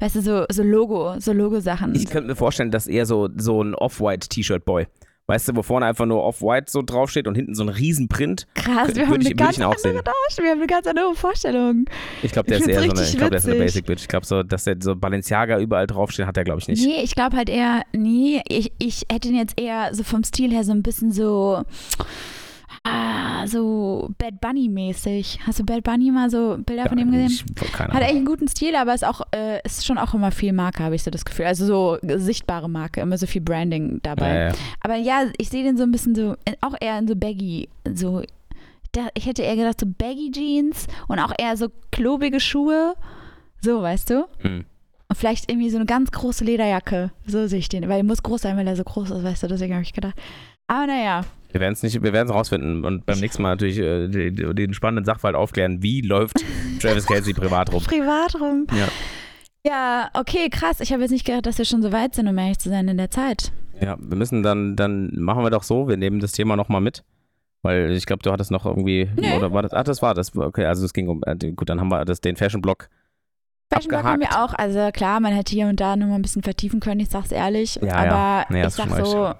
weißt du, so, so Logo, so Logo-Sachen. Ich könnte mir vorstellen, dass er so, so ein Off-White-T-Shirt-Boy. Weißt du, wo vorne einfach nur Off-White so draufsteht und hinten so ein Riesenprint. Krass, wir würde haben ich- eine ganz auch andere sehen. Darstellung, wir haben eine ganz andere Vorstellung. Ich glaube, der Ich ist eher so eine, ich glaube, der ist eine. Basic Bitch. Ich glaube so, dass der so Balenciaga überall draufsteht, hat er, glaube ich, nicht. Nee, ich glaube halt eher, nee, ich, ich hätte ihn jetzt eher so vom Stil her so ein bisschen so, ah, so Bad Bunny-mäßig. Hast du Bad Bunny mal so Bilder von ihm gesehen? Ich, keine Hat echt einen guten Stil, aber ist auch, äh, ist schon auch immer viel Marke, habe ich so das Gefühl. Also so sichtbare Marke, immer so viel Branding dabei. Ja, ja. Aber ja, ich sehe den so ein bisschen so, äh, auch eher in so Baggy, so, ich hätte eher gedacht so Baggy Jeans und auch eher so klobige Schuhe. So, weißt du? Hm. Und vielleicht irgendwie so eine ganz große Lederjacke. So sehe ich den. Weil er muss groß sein, weil er so groß ist, weißt du, deswegen habe ich gedacht. Aber naja. Wir werden es nicht, wir werden es rausfinden und beim nächsten Mal natürlich äh, den, den spannenden Sachverhalt aufklären. Wie läuft Travis Kelsey privat rum? Privat rum. Ja. Ja, okay, krass. Ich habe jetzt nicht gedacht, dass wir schon so weit sind, um ehrlich zu sein in der Zeit. Ja, wir müssen dann, dann machen wir doch so, wir nehmen das Thema nochmal mit Weil ich glaube, du hattest noch irgendwie, Nee. oder war das, ach, das war das, okay, also es ging um, äh, gut, dann haben wir das, den Fashion-Blog. Fashion Blog haben wir auch. Also klar, man hätte hier und da noch mal ein bisschen vertiefen können, ich sag's ehrlich. Ja, aber ja. Nee, ich sag so,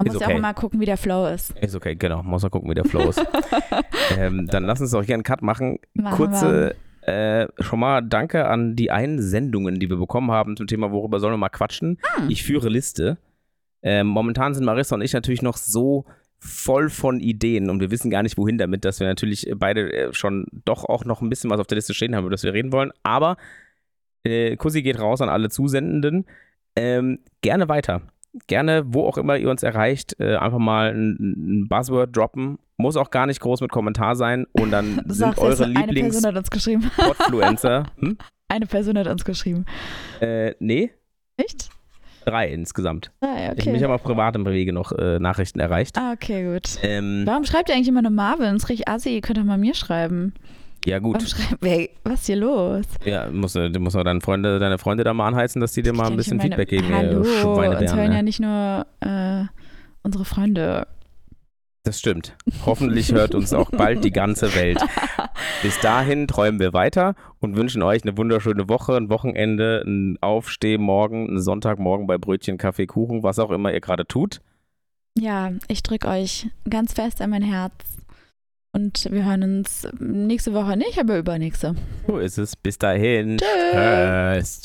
man Ist muss ja okay. auch immer gucken, wie der Flow ist. Ist okay, genau, muss mal gucken, wie der Flow ist. ähm, dann lass uns doch hier einen Cut machen. Machen Kurze, äh, schon mal danke an die Einsendungen, die wir bekommen haben zum Thema, worüber sollen wir mal quatschen. Hm. Ich führe Liste. Ähm, momentan sind Marissa und ich natürlich noch so voll von Ideen und wir wissen gar nicht, wohin damit, dass wir natürlich beide äh, schon doch auch noch ein bisschen was auf der Liste stehen haben, über das wir reden wollen. Aber äh, Kussi geht raus an alle Zusendenden. Ähm, gerne weiter. Gerne, wo auch immer ihr uns erreicht, äh, einfach mal ein, ein Buzzword droppen. Muss auch gar nicht groß mit Kommentar sein. Und dann Du sind eure eine Person Lieblings- hat uns geschrieben. Hm? Eine Person hat uns geschrieben. Äh, nee, Echt? drei insgesamt. Ah, ja, Ich, mich okay. haben auf privatem Wege noch äh, Nachrichten erreicht. Ah, okay, gut. Ähm, Warum schreibt ihr eigentlich immer nur Marvin? Das ist richtig assi. Ihr könnt doch mal mir schreiben. Ja, Warum gut. schreibt, wer, was ist hier los? Ja, musst du musst du deine Freunde, deine Freunde da mal anheizen, dass die dir mal ein bisschen meine, Feedback geben. Hallo, uns hören ne? ja nicht nur äh, unsere Freunde. Das stimmt. Hoffentlich hört uns auch bald die ganze Welt. Bis dahin träumen wir weiter und wünschen euch eine wunderschöne Woche, ein Wochenende, ein Aufstehmorgen, einen Sonntagmorgen bei Brötchen, Kaffee, Kuchen, was auch immer ihr gerade tut. Ja, ich drücke euch ganz fest an mein Herz. Und wir hören uns nächste Woche nicht, aber übernächste. So ist es. Bis dahin. Tschö. Tschüss.